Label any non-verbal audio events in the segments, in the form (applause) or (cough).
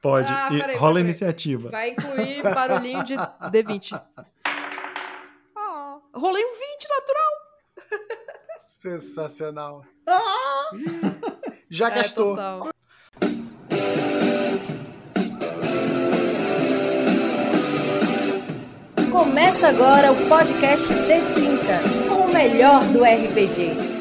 Pode. Ah, peraí, rola a iniciativa. Vai incluir barulhinho de D20. Oh, (laughs) rolei um 20 natural. Sensacional. Ah! (laughs) Já é, gastou. Total. Começa agora o podcast D30 com o melhor do RPG.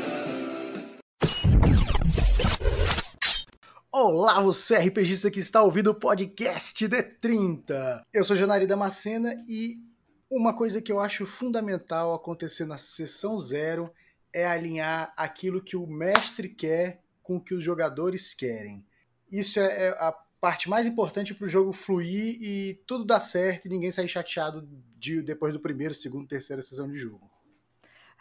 Olá, você RPGista que está ouvindo o podcast D30. Eu sou Janari Damascena e uma coisa que eu acho fundamental acontecer na sessão zero é alinhar aquilo que o mestre quer com o que os jogadores querem. Isso é, é a parte mais importante para o jogo fluir e tudo dar certo e ninguém sair chateado de, depois do primeiro, segundo, terceira sessão de jogo.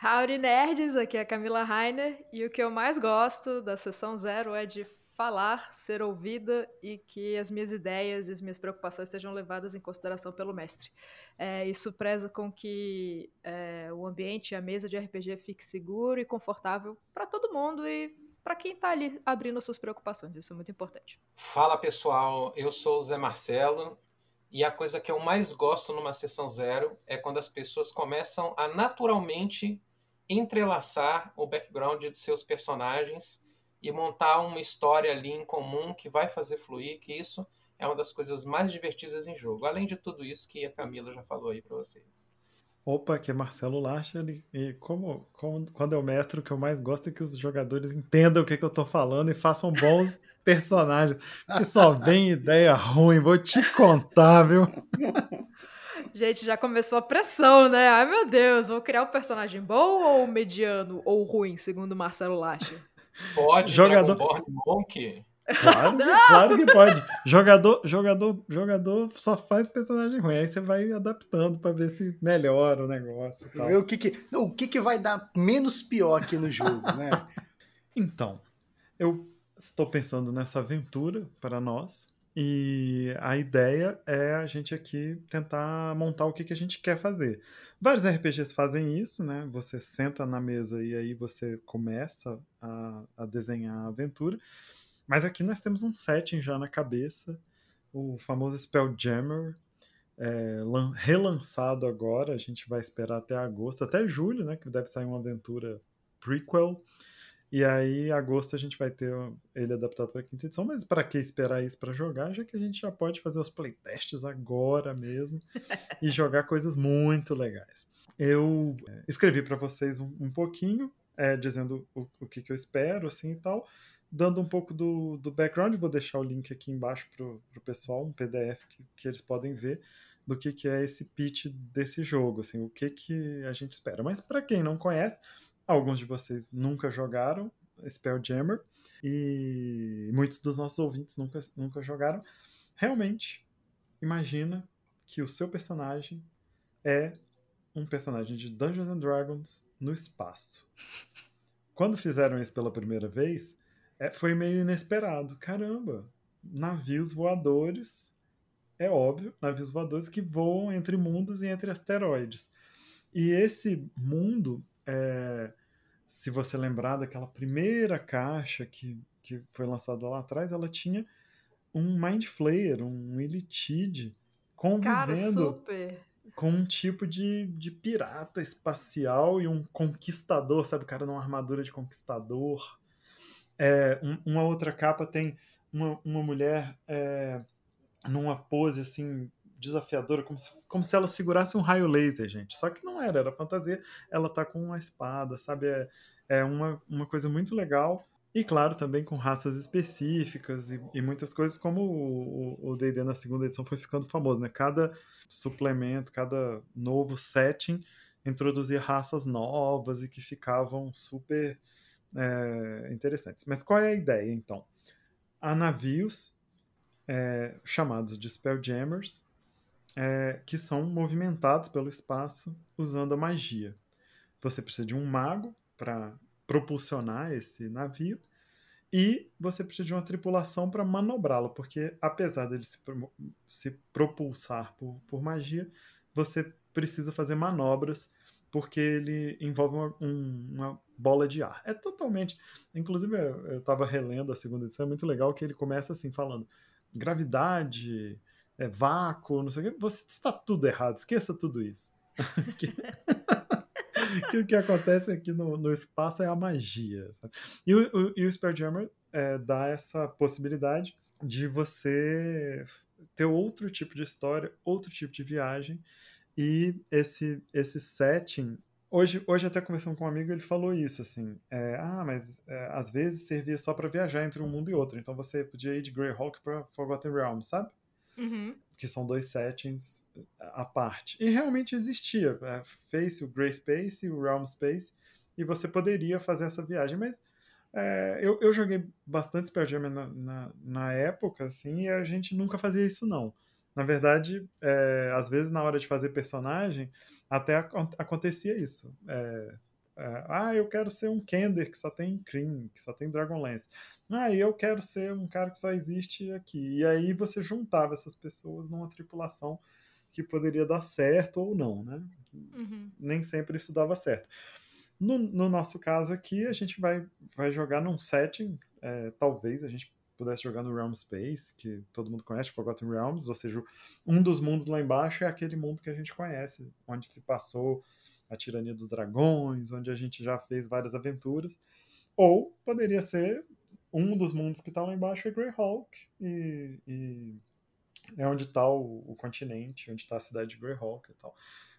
Howdy Nerds, aqui é a Camila Rainer e o que eu mais gosto da sessão zero é de falar, ser ouvida e que as minhas ideias e as minhas preocupações sejam levadas em consideração pelo mestre. É, isso preza com que é, o ambiente, a mesa de RPG fique seguro e confortável para todo mundo e para quem está ali abrindo suas preocupações. Isso é muito importante. Fala pessoal, eu sou o Zé Marcelo e a coisa que eu mais gosto numa sessão zero é quando as pessoas começam a naturalmente entrelaçar o background de seus personagens e montar uma história ali em comum que vai fazer fluir, que isso é uma das coisas mais divertidas em jogo. Além de tudo isso que a Camila já falou aí para vocês. Opa, que é Marcelo Lacher, e como, como, quando eu mestro, o que eu mais gosto é que os jogadores entendam o que, que eu tô falando e façam bons (laughs) personagens, que só vem ideia ruim, vou te contar, viu? (laughs) Gente, já começou a pressão, né? Ai, meu Deus, vou criar um personagem bom ou mediano ou ruim, segundo Marcelo Lacher? Pode, jogador Dragonborn Monk? Claro, claro que pode. Jogador, jogador, jogador só faz personagem ruim. Aí você vai adaptando para ver se melhora o negócio. Ver o que que, não, o que que vai dar menos pior aqui no jogo, né? então, eu estou pensando nessa aventura para nós. E a ideia é a gente aqui tentar montar o que, que a gente quer fazer. Vários RPGs fazem isso, né? Você senta na mesa e aí você começa a, a desenhar a aventura. Mas aqui nós temos um setting já na cabeça, o famoso Spelljammer, é, relançado agora. A gente vai esperar até agosto, até julho, né? Que deve sair uma aventura prequel. E aí, em agosto, a gente vai ter ele adaptado para a quinta edição. Mas para que esperar isso para jogar, já que a gente já pode fazer os playtests agora mesmo (laughs) e jogar coisas muito legais. Eu é, escrevi para vocês um, um pouquinho, é, dizendo o, o que, que, eu espero, assim e tal, dando um pouco do, do background. Vou deixar o link aqui embaixo para o pessoal, um PDF que, que eles podem ver do que, que é esse pitch desse jogo, assim, o que, que a gente espera. Mas para quem não conhece, Alguns de vocês nunca jogaram Spelljammer e muitos dos nossos ouvintes nunca, nunca jogaram. Realmente, imagina que o seu personagem é um personagem de Dungeons and Dragons no espaço. Quando fizeram isso pela primeira vez, é, foi meio inesperado. Caramba, navios voadores, é óbvio, navios voadores que voam entre mundos e entre asteroides. E esse mundo é, se você lembrar daquela primeira caixa que, que foi lançada lá atrás, ela tinha um Mind Flayer, um Elitide, convivendo Cara, com um tipo de, de pirata espacial e um conquistador, sabe? O cara numa armadura de conquistador. É, um, uma outra capa tem uma, uma mulher é, numa pose assim desafiadora, como se, como se ela segurasse um raio laser, gente. Só que não era, era fantasia. Ela tá com uma espada, sabe? É, é uma, uma coisa muito legal. E claro, também com raças específicas e, e muitas coisas, como o D&D na segunda edição foi ficando famoso, né? Cada suplemento, cada novo setting introduzia raças novas e que ficavam super é, interessantes. Mas qual é a ideia, então? Há navios é, chamados de Spelljammers, é, que são movimentados pelo espaço usando a magia. Você precisa de um mago para propulsionar esse navio e você precisa de uma tripulação para manobrá-lo, porque apesar dele se, se propulsar por, por, magia, você precisa fazer manobras porque ele envolve uma, um, uma bola de ar. É totalmente. Inclusive, eu estava relendo a segunda edição, é muito legal que ele começa assim, falando gravidade, é, vácuo, não sei o que, você está tudo errado, esqueça tudo isso. (laughs) que, (laughs) que, o que acontece aqui no, no espaço é a magia. Sabe? E o, o, o Spelljammer é, dá essa possibilidade de você ter outro tipo de história, outro tipo de viagem, e esse, esse setting Hoje, hoje até conversando com um amigo, ele falou isso, assim, é, ah, mas é, às vezes servia só para viajar entre um mundo e outro, então você podia ir de Greyhawk para Forgotten Realms, sabe? Uhum. Que são dois settings à parte. E realmente existia, é, Face, o Grey Space e o Realm Space, e você poderia fazer essa viagem, mas é, eu, eu joguei bastante Spelljammer na, na, na época, assim, e a gente nunca fazia isso não. Na verdade, é, às vezes na hora de fazer personagem, até acontecia isso. É, é, ah, eu quero ser um Kender que só tem Cream, que só tem Dragonlance. Ah, eu quero ser um cara que só existe aqui. E aí você juntava essas pessoas numa tripulação que poderia dar certo ou não, né? Uhum. Nem sempre isso dava certo. No, no, nosso caso aqui, a gente vai, vai jogar num setting, é, talvez a gente pudesse jogar no Realm Space, que todo mundo conhece, Forgotten Realms, ou seja, um dos mundos lá embaixo é aquele mundo que a gente conhece, onde se passou a Tirania dos Dragões, onde a gente já fez várias aventuras. Ou poderia ser um dos mundos que está lá embaixo é Greyhawk, e, e é onde está o, o, continente, onde está a cidade de Greyhawk e tal.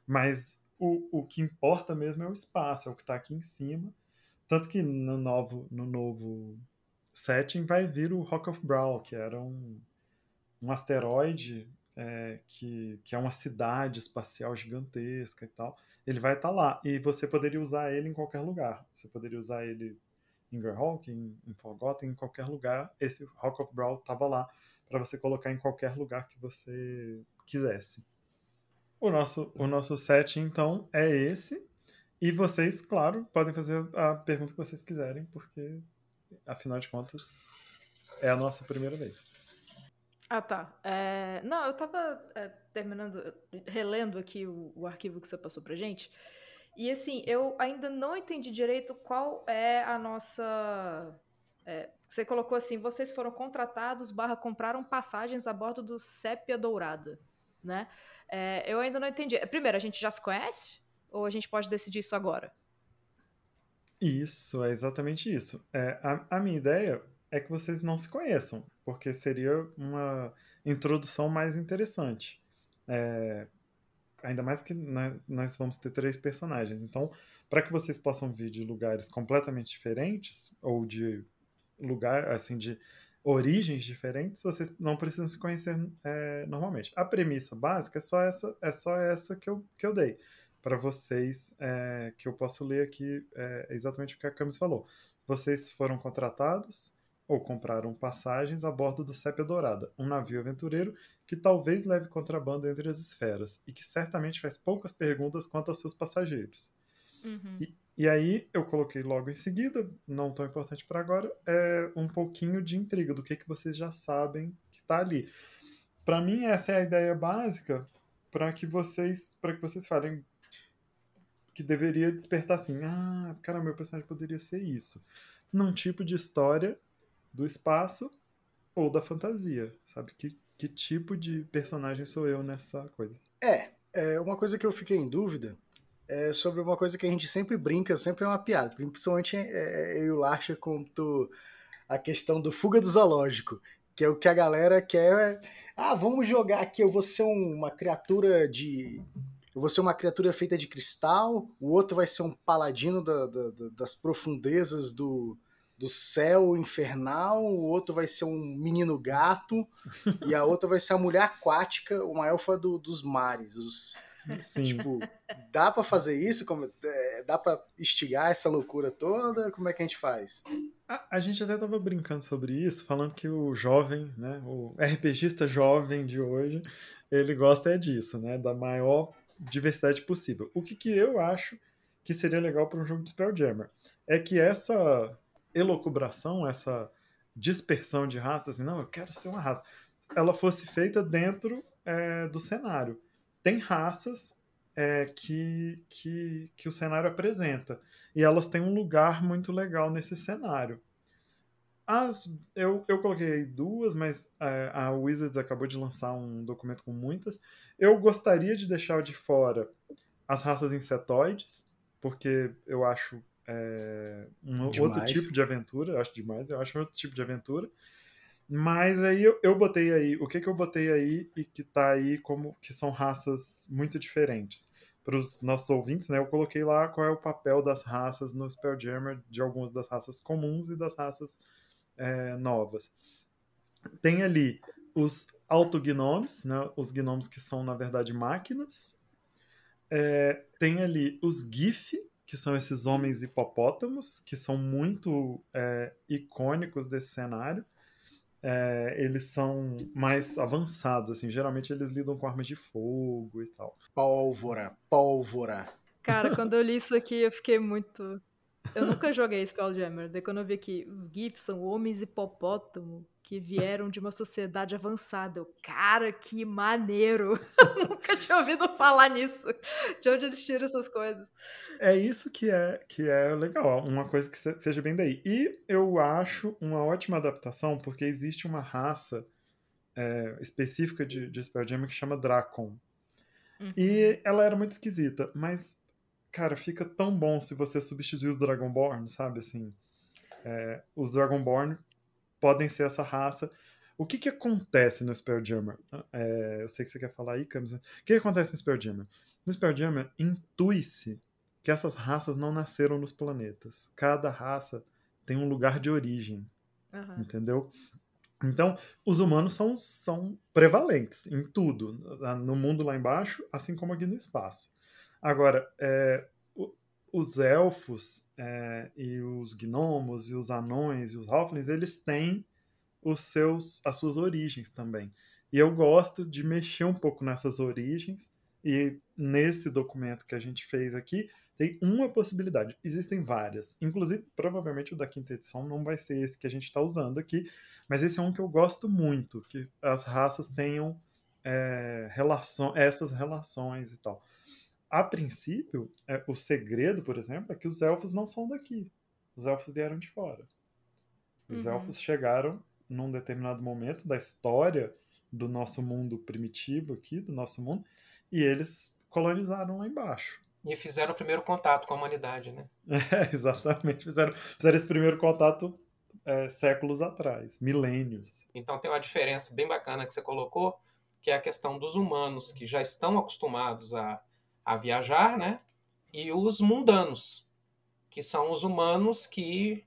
Mas o, o que importa mesmo é o espaço, é o que está aqui em cima. Tanto que no novo, no novo setting vai vir o Rock of Brow, que era um, um asteroide é, que, que é uma cidade espacial gigantesca e tal. Ele vai estar tá lá. E você poderia usar ele em qualquer lugar. Você poderia usar ele em Greyhawk, em, em Forgotten, em qualquer lugar. Esse Rock of Brow estava lá para você colocar em qualquer lugar que você quisesse. O nosso, o nosso set, então, é esse. E vocês, claro, podem fazer a pergunta que vocês quiserem, porque afinal de contas, é a nossa primeira vez. Ah, tá. É... Não, eu tava é, terminando, relendo aqui o, o, arquivo que você passou pra gente. E assim, eu ainda não entendi direito qual é a nossa. É, você colocou assim: vocês foram contratados barra compraram passagens a bordo do Sépia Dourada, né? É, eu ainda não entendi. Primeiro, a gente já se conhece? Ou a gente pode decidir isso agora? Isso, é exatamente isso. É, a, a minha ideia é que vocês não se conheçam, porque seria uma introdução mais interessante. É, ainda mais que né, nós vamos ter três personagens. Então, para que vocês possam vir de lugares completamente diferentes, ou de lugar, assim, de origens diferentes, vocês não precisam se conhecer é, normalmente. A premissa básica é só essa, é só essa que eu, que eu dei para vocês, é, que eu posso ler aqui é, exatamente o que a Camis falou. Vocês foram contratados ou compraram passagens a bordo do Sépia Dourada, um navio aventureiro que talvez leve contrabando entre as esferas e que certamente faz poucas perguntas quanto aos seus passageiros. Uhum. E, e, aí eu coloquei logo em seguida, não tão importante para agora, é um pouquinho de intriga do que, que vocês já sabem que está ali. Para mim essa é a ideia básica para que vocês para que vocês falem que deveria despertar assim, ah, cara, meu personagem poderia ser isso. Num tipo de história do espaço ou da fantasia, sabe? Que, que tipo de personagem sou eu nessa coisa? É, é uma coisa que eu fiquei em dúvida é sobre uma coisa que a gente sempre brinca, sempre é uma piada, principalmente é, é, eu e o Larcha conto a questão do fuga do zoológico, que é o que a galera quer. Ah, vamos jogar aqui, eu vou ser uma criatura de eu vou ser uma criatura feita de cristal, o outro vai ser um paladino da, da, das profundezas do, do céu infernal, o outro vai ser um menino gato, e a outra vai ser a mulher aquática, uma elfa do, dos mares. Os, Sim. Tipo, dá para fazer isso? Como, é, dá para instigar essa loucura toda? Como é que a gente faz? A, a, gente até tava brincando sobre isso, falando que o jovem, né, o RPGista jovem de hoje, ele gosta é disso, né, da maior diversidade possível. O que, que eu acho que seria legal para um jogo de Spelljammer é que essa elocubração, essa dispersão de raças, assim, não, eu quero ser uma raça, ela fosse feita dentro é, do cenário. Tem raças é, que, que, que o cenário apresenta e elas têm um lugar muito legal nesse cenário. As, eu, eu coloquei duas, mas é, a Wizards acabou de lançar um documento com muitas. Eu gostaria de deixar de fora as raças insetoides, porque eu acho é, um outro tipo de aventura, eu acho demais, eu acho outro tipo de aventura. Mas aí eu, eu botei aí, o que que eu botei aí e que tá aí como que são raças muito diferentes. Para os nossos ouvintes, né, eu coloquei lá qual é o papel das raças no Spelljammer, de algumas das raças comuns e das raças é, novas. Tem ali os autognomes, né, os gnomos que são, na verdade, máquinas. É, tem ali os GIF, que são esses homens hipopótamos, que são muito é, icônicos desse cenário é, eles são mais avançados, assim. Geralmente eles lidam com armas de fogo e tal. Pólvora, pólvora. Cara, quando eu li isso aqui, eu fiquei muito. Eu nunca joguei Spelljammer. Daí quando eu vi que os GIFs são homens hipopótamo que vieram de uma sociedade avançada. Eu, cara, que maneiro! (laughs) Nunca tinha ouvido falar nisso. De onde eles tiram essas coisas. É isso que é, que é legal, uma coisa que seja bem daí. E eu acho uma ótima adaptação, porque existe uma raça é, específica de, de Spelljammer que chama Dracon. Uhum. E ela era muito esquisita, mas, cara, fica tão bom se você substituir os Dragonborn, sabe? Assim, é, os Dragonborn podem ser essa raça. O que, que acontece no Spelljammer? É, eu sei que você quer falar aí, Camus. O que, que acontece no Spelljammer? No Spelljammer, intui-se que essas raças não nasceram nos planetas. Cada raça tem um lugar de origem. Uhum. Entendeu? Então, os humanos são, são prevalentes em tudo, no mundo lá embaixo, assim como aqui no espaço. Agora, é, os elfos é, e os gnomos e os anões e os halflings, eles têm os seus, as suas origens também. E eu gosto de mexer um pouco nessas origens e nesse documento que a gente fez aqui, tem uma possibilidade. Existem várias. Inclusive, provavelmente o da quinta edição não vai ser esse que a gente está usando aqui, mas esse é um que eu gosto muito, que as raças tenham é, relação, essas relações e tal a princípio, é, o segredo, por exemplo, é que os elfos não são daqui. Os elfos vieram de fora. Os uhum. elfos chegaram num determinado momento da história do nosso mundo primitivo aqui, do nosso mundo, e eles colonizaram lá embaixo. E fizeram o primeiro contato com a humanidade, né? (laughs) É, exatamente. Fizeram, fizeram esse primeiro contato é, séculos atrás, milênios. Então tem uma diferença bem bacana que você colocou, que é a questão dos humanos que já estão acostumados a a viajar, né? E os mundanos, que são os humanos que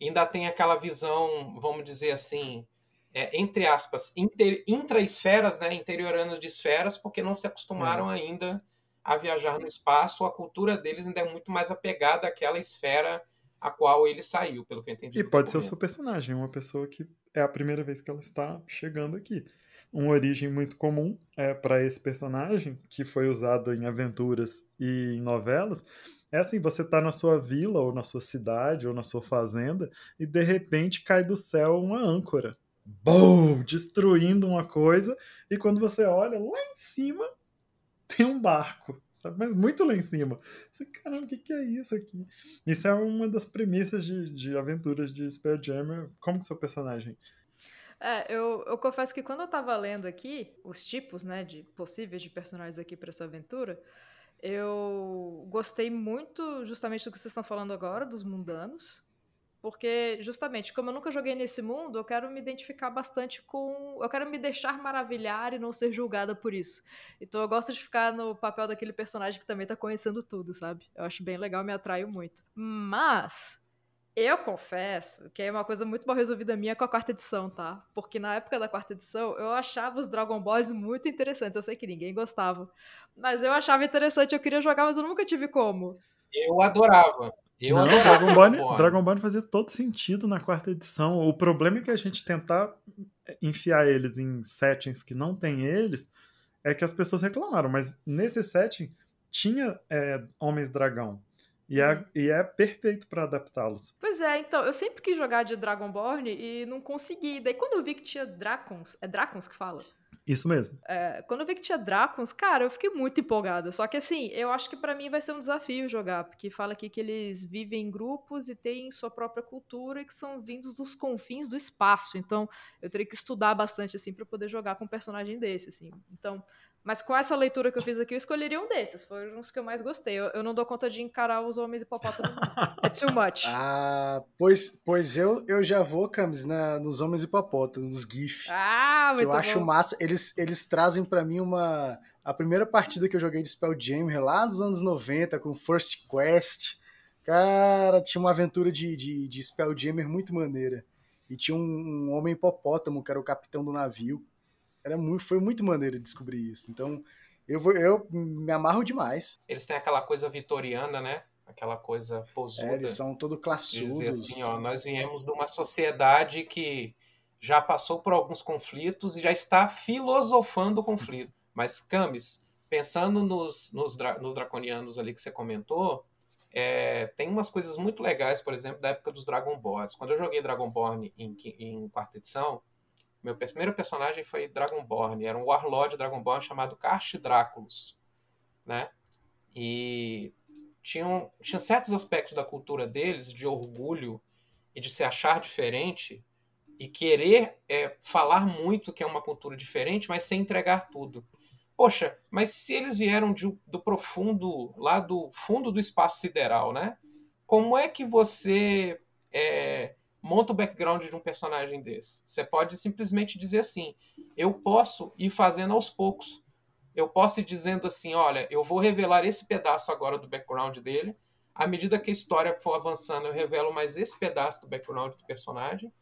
ainda têm aquela visão, vamos dizer assim, é, entre aspas, inter, intraesferas, né? Interiorando de esferas, porque não se acostumaram é. ainda a viajar no espaço. A cultura deles ainda é muito mais apegada àquela esfera a qual ele saiu, pelo que eu entendi. E pode ser o seu personagem, uma pessoa que é a primeira vez que ela está chegando aqui uma origem muito comum é, para esse personagem, que foi usado em aventuras e em novelas, é assim, você tá na sua vila, ou na sua cidade, ou na sua fazenda, e de repente cai do céu uma âncora. Bom! Destruindo uma coisa, e quando você olha, lá em cima tem um barco, sabe? Mas muito lá em cima. Você, caramba, o que, que é isso aqui? Isso é uma das premissas de, de aventuras de Spelljammer. Como que seu personagem é, eu, eu confesso que quando eu tava lendo aqui os tipos, né, de possíveis de personagens aqui para essa aventura, eu gostei muito justamente do que vocês estão falando agora, dos mundanos. Porque, justamente, como eu nunca joguei nesse mundo, eu quero me identificar bastante com. Eu quero me deixar maravilhar e não ser julgada por isso. Então eu gosto de ficar no papel daquele personagem que também tá conhecendo tudo, sabe? Eu acho bem legal, me atraio muito. Mas eu confesso que é uma coisa muito mal resolvida minha com a quarta edição, tá? Porque na época da quarta edição eu achava os Dragon Balls muito interessantes. Eu sei que ninguém gostava. Mas eu achava interessante, eu queria jogar, mas eu nunca tive como. Eu adorava. Eu Não, adorava Dragon Ball, Dragon Ball fazia todo sentido na quarta edição. O problema é que a gente tentar enfiar eles em settings que não tem eles é que as pessoas reclamaram. Mas nesse setting tinha é, Homens Dragão. E é, uhum. e é perfeito para adaptá-los. Pois é, então, eu sempre quis jogar de Dragonborn e não consegui. Daí quando eu vi que tinha Dracons, é Dracons que fala? Isso mesmo. É, quando eu vi que tinha Dracons, cara, eu fiquei muito empolgada. Só que assim, eu acho que para mim vai ser um desafio jogar, porque fala aqui que eles vivem em grupos e têm sua própria cultura e que são vindos dos confins do espaço. Então, eu teria que estudar bastante assim para poder jogar com um personagem desse, assim. Então, mas com essa leitura que eu fiz aqui, eu escolheria um desses. Foram os que eu mais gostei. Eu, eu não dou conta de encarar os homens hipopótamos. é too much. (laughs) Ah, pois, pois eu, eu já vou, Camis, na, nos homens hipopótamos, nos GIF. Ah, muito Eu acho bom. massa. Eles, eles trazem pra mim uma. A primeira partida que eu joguei de Spelljammer lá nos anos 90, com First Quest. Cara, tinha uma aventura de, de, de Spelljammer muito maneira. E tinha um, um homem hipopótamo, que era o capitão do navio. Era muito, foi muito maneiro descobrir isso. Então, eu, vou, eu me amarro demais. Eles têm aquela coisa vitoriana, né? Aquela coisa É, posuda. eles são todo classudos. dizer assim, ó, nós viemos de uma sociedade que já passou por alguns conflitos e já está filosofando o conflito. Mas, Camis, pensando nos, nos, dra- nos draconianos ali que você comentou, é, tem umas coisas muito legais, por exemplo, da época dos Dragonborns. Quando eu joguei Dragonborn em, em quarta edição, meu primeiro personagem foi Dragonborn, era um Warlord Dragonborn chamado Karst Dráculos, né? E tinham, tinha certos aspectos da cultura deles, de orgulho e de se achar diferente, e querer é, falar muito que é uma cultura diferente, mas sem entregar tudo. Poxa, mas se eles vieram de- do profundo, lá do fundo do espaço sideral, né? Como é que você é, monta o background de um personagem desse? Você pode simplesmente dizer assim: eu posso ir fazendo aos poucos. Eu posso ir dizendo assim: olha, eu vou revelar esse pedaço agora do background dele. À medida que a história for avançando, eu revelo mais esse pedaço do background do personagem.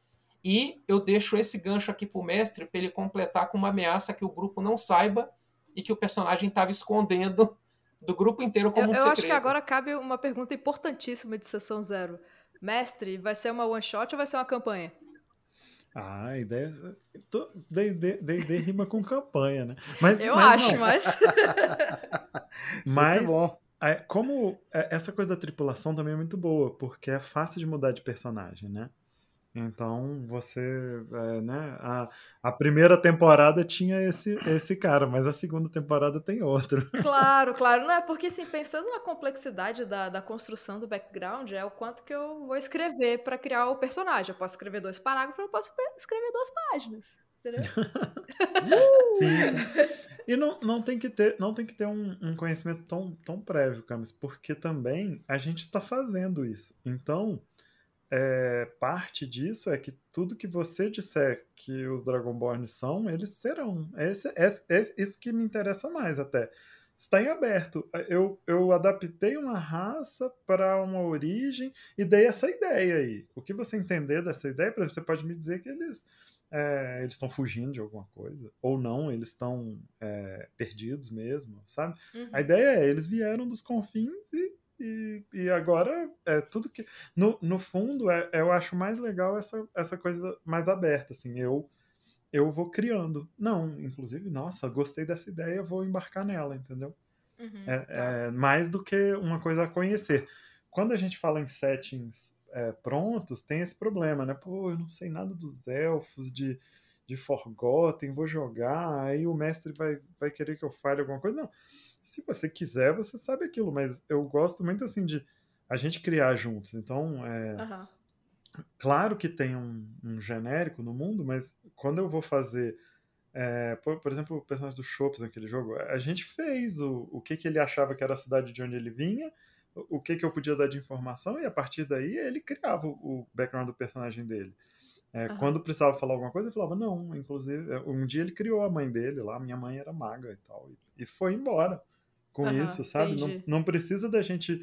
E eu deixo esse gancho aqui pro mestre para ele completar com uma ameaça que o grupo não saiba e que o personagem estava escondendo do grupo inteiro como Eu, um eu segredo. acho que agora cabe uma pergunta importantíssima de sessão zero. Mestre, vai ser uma one shot ou vai ser uma campanha? Ah, a ideia. D&D D&D rima com campanha, né? Mas, Eu mas acho, não. (laughs) mas. Mas bom. É, como é, essa coisa da tripulação também é muito boa, porque é fácil de mudar de personagem, né? Então você, é, né? A, a primeira temporada tinha esse, esse cara, mas a segunda temporada tem outro. (laughs) Claro, claro. Não é porque, assim, pensando na complexidade da, da construção do background, é o quanto que eu vou escrever para criar o personagem. Eu posso escrever dois parágrafos, eu posso escrever duas páginas. Entendeu? (laughs) Sim. E não, não tem que ter, não tem que ter um, um conhecimento tão, tão prévio, Camis, porque também a gente está fazendo isso. Então, é, parte disso é que tudo que você disser que os Dragonborn são, eles serão. Esse, é, é isso que me interessa mais até. Está em aberto. Eu, eu adaptei uma raça para uma origem e dei essa ideia aí. O que você entender dessa ideia, por exemplo, você pode me dizer que eles é, eles estão fugindo de alguma coisa, ou não, eles estão é, perdidos mesmo, sabe? Uhum. A ideia é, eles vieram dos confins e, e, e agora é tudo que. No, no fundo, é, eu acho mais legal essa, essa coisa mais aberta, assim, eu. Eu vou criando. Não, inclusive, nossa, gostei dessa ideia, vou embarcar nela, entendeu? Uhum, É, tá. é mais do que uma coisa a conhecer. Quando a gente fala em settings é, prontos, tem esse problema, né? Pô, eu não sei nada dos elfos, de, de Forgotten, vou jogar, aí o mestre vai, vai querer que eu fale alguma coisa. Não. Se você quiser, você sabe aquilo, mas eu gosto muito assim de a gente criar juntos. Então, é, Aham. claro que tem um, um genérico no mundo, mas quando eu vou fazer. é, por, por exemplo, o personagem do Chops naquele jogo, a gente fez o, o que, que ele achava que era a cidade de onde ele vinha, o, o que, que eu podia dar de informação, e a partir daí ele criava o, o background do personagem dele. É, Aham. Quando precisava falar alguma coisa, ele falava, não, inclusive, é, um dia ele criou a mãe dele lá, minha mãe era maga e tal, e, e foi embora com Aham, isso, sabe? Não, entendi. não precisa da gente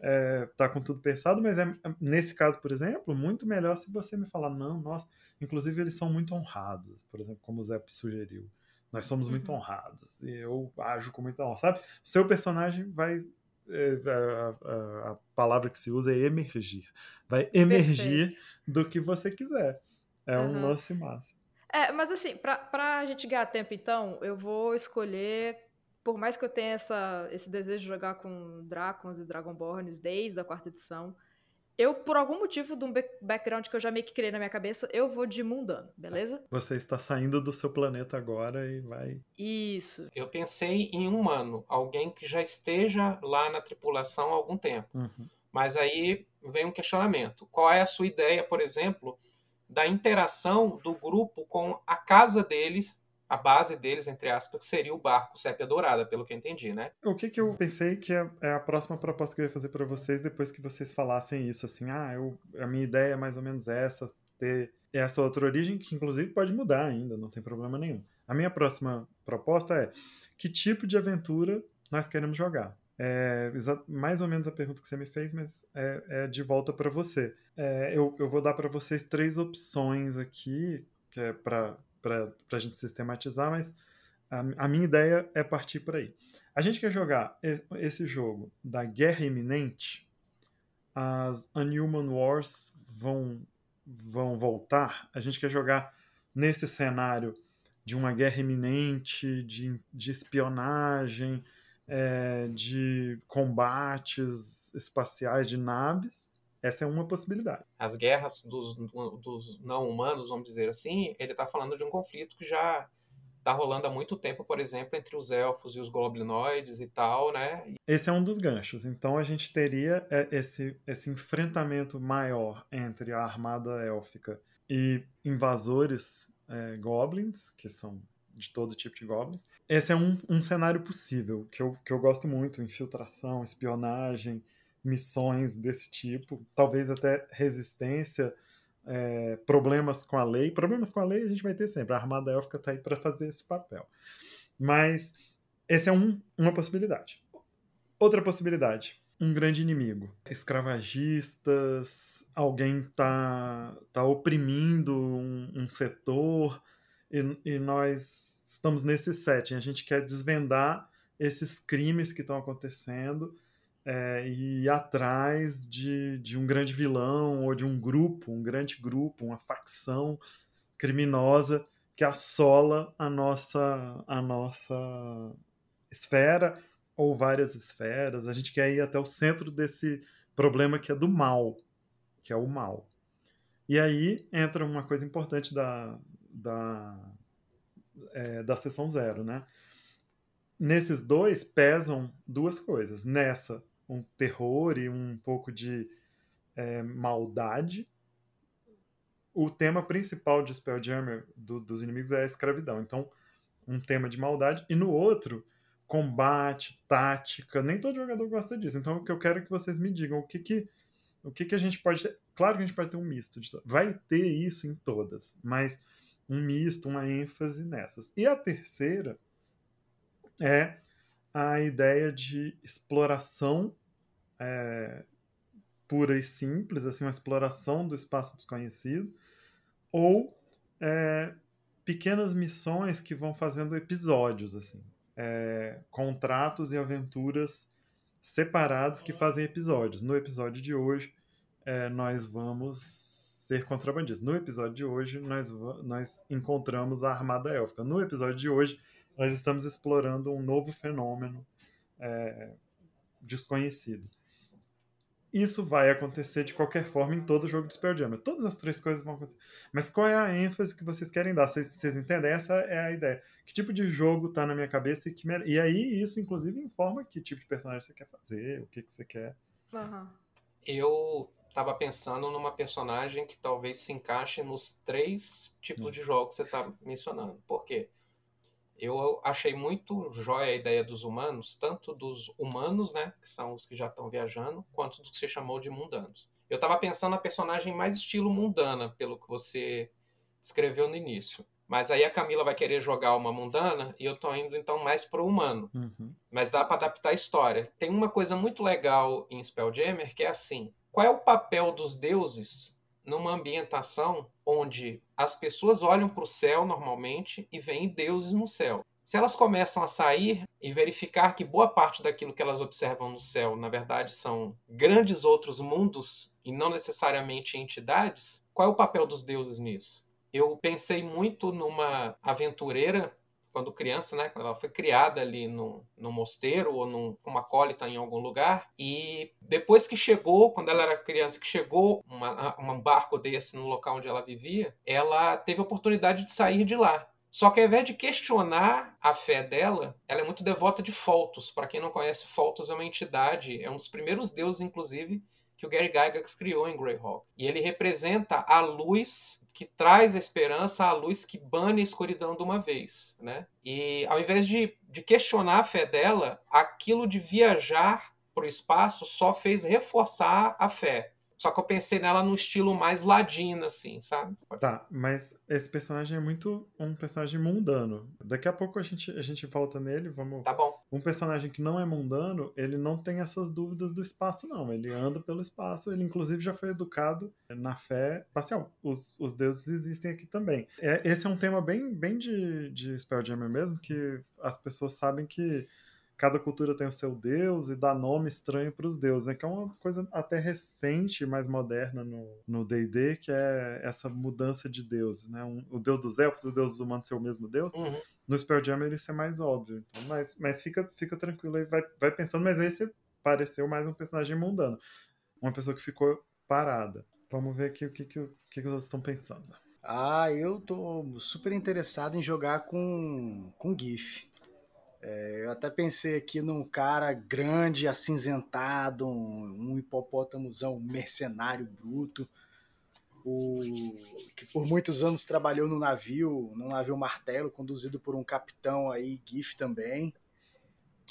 é, tá com tudo pensado, mas é, nesse caso, por exemplo, muito melhor se você me falar, não, nossa, inclusive eles são muito honrados, por exemplo, como o Zé sugeriu. Nós somos muito Uhum. honrados e eu ajo com muita honra, sabe? O seu personagem vai. é, a, a- a palavra que se usa é emergir. Vai emergir Perfeito. do que você quiser. É um Aham. lance massa. É, mas assim, pra, pra gente ganhar tempo, então, eu vou escolher. Por mais que eu tenha essa, esse desejo de jogar com Dracons e Dragonborns desde a quarta edição, Eu, por algum motivo, de um background que eu já meio que criei na minha cabeça, eu vou de mundano, beleza? Você está saindo do seu planeta agora e vai. Isso. Eu pensei em um humano, alguém que já esteja lá na tripulação há algum tempo. Uhum. Mas aí vem um questionamento. Qual é a sua ideia, por exemplo, da interação do grupo com a casa deles a base deles, entre aspas, seria o barco Sépia Dourada, pelo que eu entendi, né? O que que eu pensei que é, é a próxima proposta que eu ia fazer para vocês depois que vocês falassem isso, assim, ah, eu, a minha ideia é mais ou menos essa, ter essa outra origem, que inclusive pode mudar ainda, não tem problema nenhum. A minha próxima proposta é que tipo de aventura nós queremos jogar? É mais ou menos a pergunta que você me fez, mas é, é de volta para você. É, eu, eu vou dar para vocês três opções aqui, que é para para a gente sistematizar, mas a, a, minha ideia é partir por aí. A gente quer jogar esse jogo da guerra iminente, as Unhuman Wars vão, vão voltar, a gente quer jogar nesse cenário de uma guerra iminente, de, de espionagem, é, de combates espaciais de naves, essa é uma possibilidade. As guerras dos, dos não humanos, vamos dizer assim, ele está falando de um conflito que já está rolando há muito tempo, por exemplo, entre os elfos e os goblinoides e tal, né? Esse é um dos ganchos. Então a gente teria é, esse, esse enfrentamento maior entre a armada élfica e invasores é, goblins, que são de todo tipo de goblins. Esse é um, um cenário possível, que eu, que eu gosto muito: infiltração, espionagem, missões desse tipo, talvez até resistência, é, problemas com a lei. Problemas com a lei a gente vai ter sempre, a Armada Élfica está aí para fazer esse papel. Mas essa é um, uma possibilidade. Outra possibilidade, um grande inimigo. Escravagistas, alguém está tá oprimindo um, um setor e, e, nós estamos nesse setting. A gente quer desvendar esses crimes que estão acontecendo é, e ir atrás de, de um grande vilão ou de um grupo, um grande grupo, uma facção criminosa que assola a nossa, a nossa esfera ou várias esferas. A gente quer ir até o centro desse problema que é do mal, que é o mal. E aí entra uma coisa importante da, da, é, da sessão zero, né? Nesses dois pesam duas coisas. Nessa, um terror e um pouco de é, maldade. O tema principal de Spelljammer do, dos inimigos é a escravidão. Então, um tema de maldade. E no outro, combate, tática. Nem todo jogador gosta disso. Então, o que eu quero é que vocês me digam o que que, o que, que a gente pode ter. Claro que a gente pode ter um misto. De Vai ter isso em todas, mas um misto, uma ênfase nessas. E a terceira é a ideia de exploração é, pura e simples, assim, uma exploração do espaço desconhecido, ou é, pequenas missões que vão fazendo episódios, assim, é, contratos e aventuras separados que fazem episódios. No episódio de hoje, é, nós vamos ser contrabandistas. No episódio de hoje, nós, nós encontramos a Armada Élfica. No episódio de hoje, nós estamos explorando um novo fenômeno é, desconhecido. Isso vai acontecer de qualquer forma em todo jogo de Spelljammer. Todas as três coisas vão acontecer. Mas qual é a ênfase que vocês querem dar? Vocês, vocês entendem? Essa é a ideia. Que tipo de jogo está na minha cabeça e que me... E aí isso, inclusive, informa que tipo de personagem você quer fazer, o que, que você quer. Uhum. Eu estava pensando numa personagem que talvez se encaixe nos três tipos hum. de jogos que você está mencionando. Por quê? Eu achei muito jóia a ideia dos humanos, tanto dos humanos, né, que são os que já estão viajando, quanto do que você chamou de mundanos. Eu estava pensando na personagem mais estilo mundana, pelo que você descreveu no início. Mas aí a Camila vai querer jogar uma mundana e eu tô indo então mais pro humano. Uhum. Mas dá para adaptar a história. Tem uma coisa muito legal em Spelljammer que é assim: qual é o papel dos deuses numa ambientação onde as pessoas olham para o céu normalmente e veem deuses no céu. Se elas começam a sair e verificar que boa parte daquilo que elas observam no céu, na verdade, são grandes outros mundos e não necessariamente entidades, qual é o papel dos deuses nisso? Eu pensei muito numa aventureira quando criança, né? Quando ela foi criada ali no, no mosteiro ou num, uma acólita em algum lugar. E depois que chegou, quando ela era criança, que chegou uma, um barco desse no local onde ela vivia, ela teve a oportunidade de sair de lá. Só que ao invés de questionar a fé dela, ela é muito devota de Foltos. Para quem não conhece, Foltos é uma entidade, é um dos primeiros deuses, inclusive, que o Gary Gygax criou em Greyhawk. E ele representa a luz que traz a esperança, a luz que bane a escuridão de uma vez. Né? E ao invés de, de questionar a fé dela, aquilo de viajar para o espaço só fez reforçar a fé. Só que eu pensei nela no estilo mais ladino, assim, sabe? Tá, mas esse personagem é muito um personagem mundano. Daqui a pouco a gente, a gente volta nele, vamos. Tá bom. Um personagem que não é mundano, ele não tem essas dúvidas do espaço, não. Ele anda pelo espaço, ele inclusive já foi educado na fé espacial. Os, os deuses existem aqui também. É, esse é um tema bem, bem de, de Spelljammer mesmo, que as pessoas sabem que cada cultura tem o seu deus e dá nome estranho para os deuses, né? que é uma coisa até recente, mais moderna no D&D, que é essa mudança de deuses, né? Um, o deus dos elfos, o deus dos humanos ser o mesmo deus. Uhum. No Spelljammer isso é mais óbvio, então, mas, mas fica, fica tranquilo aí, vai, vai pensando, mas esse pareceu mais um personagem mundano, uma pessoa que ficou parada. Vamos ver aqui o que, que, o que, que os outros estão pensando. Ah, eu tô super interessado em jogar com, com GIF. É, eu até pensei aqui num cara grande, acinzentado, um, um hipopótamozão mercenário bruto, o, que por muitos anos trabalhou no navio, no navio Martelo, conduzido por um capitão aí, GIF também.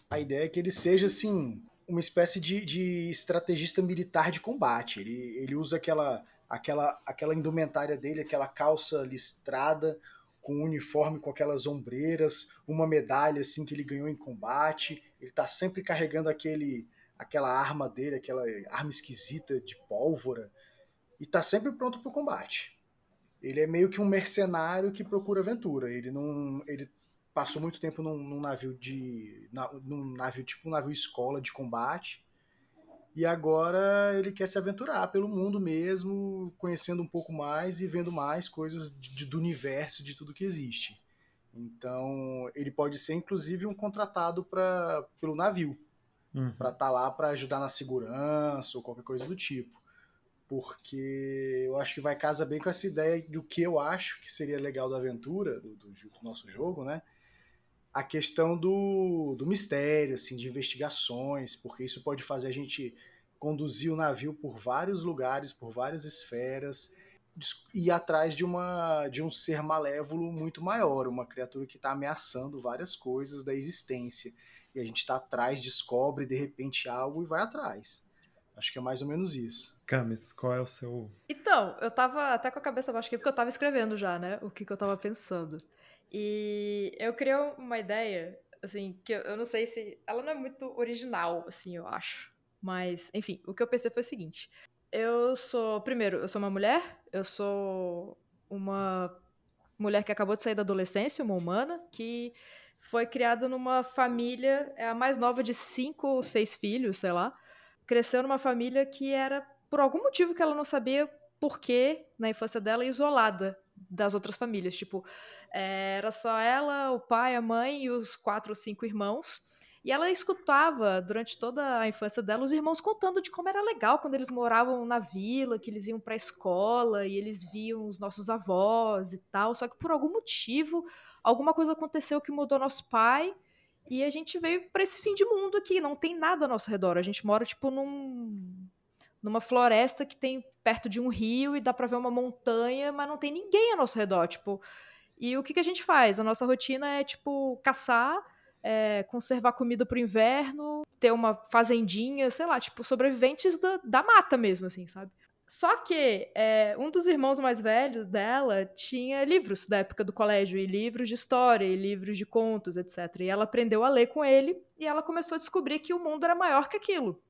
A ideia é que ele seja, assim, uma espécie de, de estrategista militar de combate. Ele, ele usa aquela, aquela, aquela indumentária dele, aquela calça listrada, com um uniforme com aquelas ombreiras, uma medalha assim que ele ganhou em combate. Ele está sempre carregando aquele aquela arma dele, aquela arma esquisita de pólvora e está sempre pronto para o combate. Ele é meio que um mercenário que procura aventura. Ele não ele passou muito tempo num, num navio de num navio tipo um navio escola de combate e agora ele quer se aventurar pelo mundo mesmo, conhecendo um pouco mais e vendo mais coisas de, do universo, de tudo que existe. Então, ele pode ser inclusive um contratado pra, pelo navio, uhum. para estar tá lá para ajudar na segurança ou qualquer coisa do tipo. Porque eu acho que vai casa bem com essa ideia do que eu acho que seria legal da aventura, do, do, do nosso jogo, né? A questão do, do mistério, assim, de investigações, porque isso pode fazer a gente conduzir o navio por vários lugares, por várias esferas, e ir atrás de, uma, de um ser malévolo muito maior, uma criatura que está ameaçando várias coisas da existência. E a gente está atrás, descobre de repente algo e vai atrás. Acho que é mais ou menos isso. Camis, qual é o seu. Então, eu tava até com a cabeça baixa aqui, porque eu tava escrevendo já, né? O que, que eu tava pensando. E eu criei uma ideia, assim, que eu não sei se. Ela não é muito original, assim, eu acho. Mas, enfim, o que eu pensei foi o seguinte. Eu sou. Primeiro, eu sou uma mulher, eu sou uma mulher que acabou de sair da adolescência, uma humana, que foi criada numa família, é a mais nova de cinco ou seis filhos, sei lá. Cresceu numa família que era, por algum motivo que ela não sabia por que, na infância dela, isolada das outras famílias. Tipo, é, era só ela, o pai, a mãe e os quatro ou cinco irmãos. E ela escutava durante toda a infância dela os irmãos contando de como era legal quando eles moravam na vila, que eles iam para a escola e eles viam os nossos avós e tal. Só que por algum motivo, alguma coisa aconteceu que mudou nosso pai e a gente veio para esse fim de mundo aqui. Não tem nada ao nosso redor. A gente mora tipo num numa floresta que tem perto de um rio e dá para ver uma montanha, mas não tem ninguém ao nosso redor, tipo. E o que, que a gente faz? A nossa rotina é tipo caçar, é, conservar comida pro inverno, ter uma fazendinha, sei lá, tipo sobreviventes da, da mata mesmo, assim, sabe? Só que é, um dos irmãos mais velhos dela tinha livros da época do colégio, e livros de história, e livros de contos, etc. E ela aprendeu a ler com ele, e ela começou a descobrir que o mundo era maior que aquilo.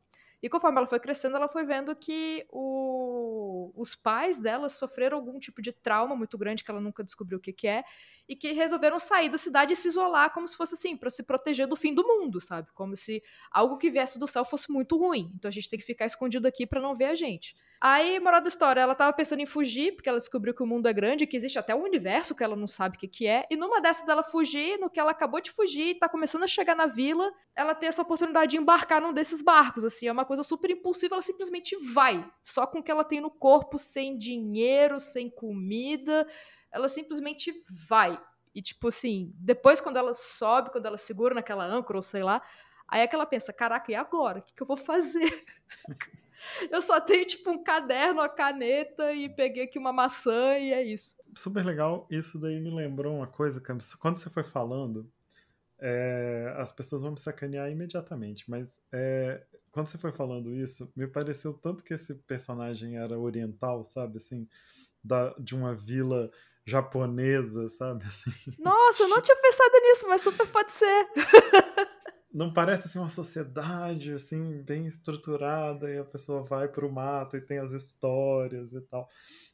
E conforme ela foi crescendo, ela foi vendo que o, os pais dela sofreram algum tipo de trauma muito grande que ela nunca descobriu o que, que é. E que resolveram sair da cidade e se isolar como se fosse assim, para se proteger do fim do mundo, sabe? Como se algo que viesse do céu fosse muito ruim. Então a gente tem que ficar escondido aqui para não ver a gente. Aí, moral da história, ela tava pensando em fugir, porque ela descobriu que o mundo é grande, que existe até um universo que ela não sabe o que, que é. E numa dessa dela fugir, no que ela acabou de fugir e tá começando a chegar na vila, ela tem essa oportunidade de embarcar num desses barcos, assim, é uma coisa super impulsiva, ela simplesmente vai, só com o que ela tem no corpo, sem dinheiro, sem comida, ela simplesmente vai. E tipo assim, depois quando ela sobe, quando ela segura naquela âncora, ou sei lá, aí é que ela pensa, caraca, e agora? O que, que eu vou fazer? (laughs) Eu só tenho, tipo, um caderno, a caneta e peguei aqui uma maçã e é isso. Super legal. Isso daí me lembrou uma coisa, Camis. Quando você foi falando, é, as pessoas vão me sacanear imediatamente, mas é, quando você foi falando isso, me pareceu tanto que esse personagem era oriental, sabe? Assim, da, de uma vila japonesa, sabe? Assim. Nossa, eu não tinha pensado nisso, mas super pode ser. (laughs) não parece assim uma sociedade assim bem estruturada e a pessoa vai para o mato e tem as histórias e tal.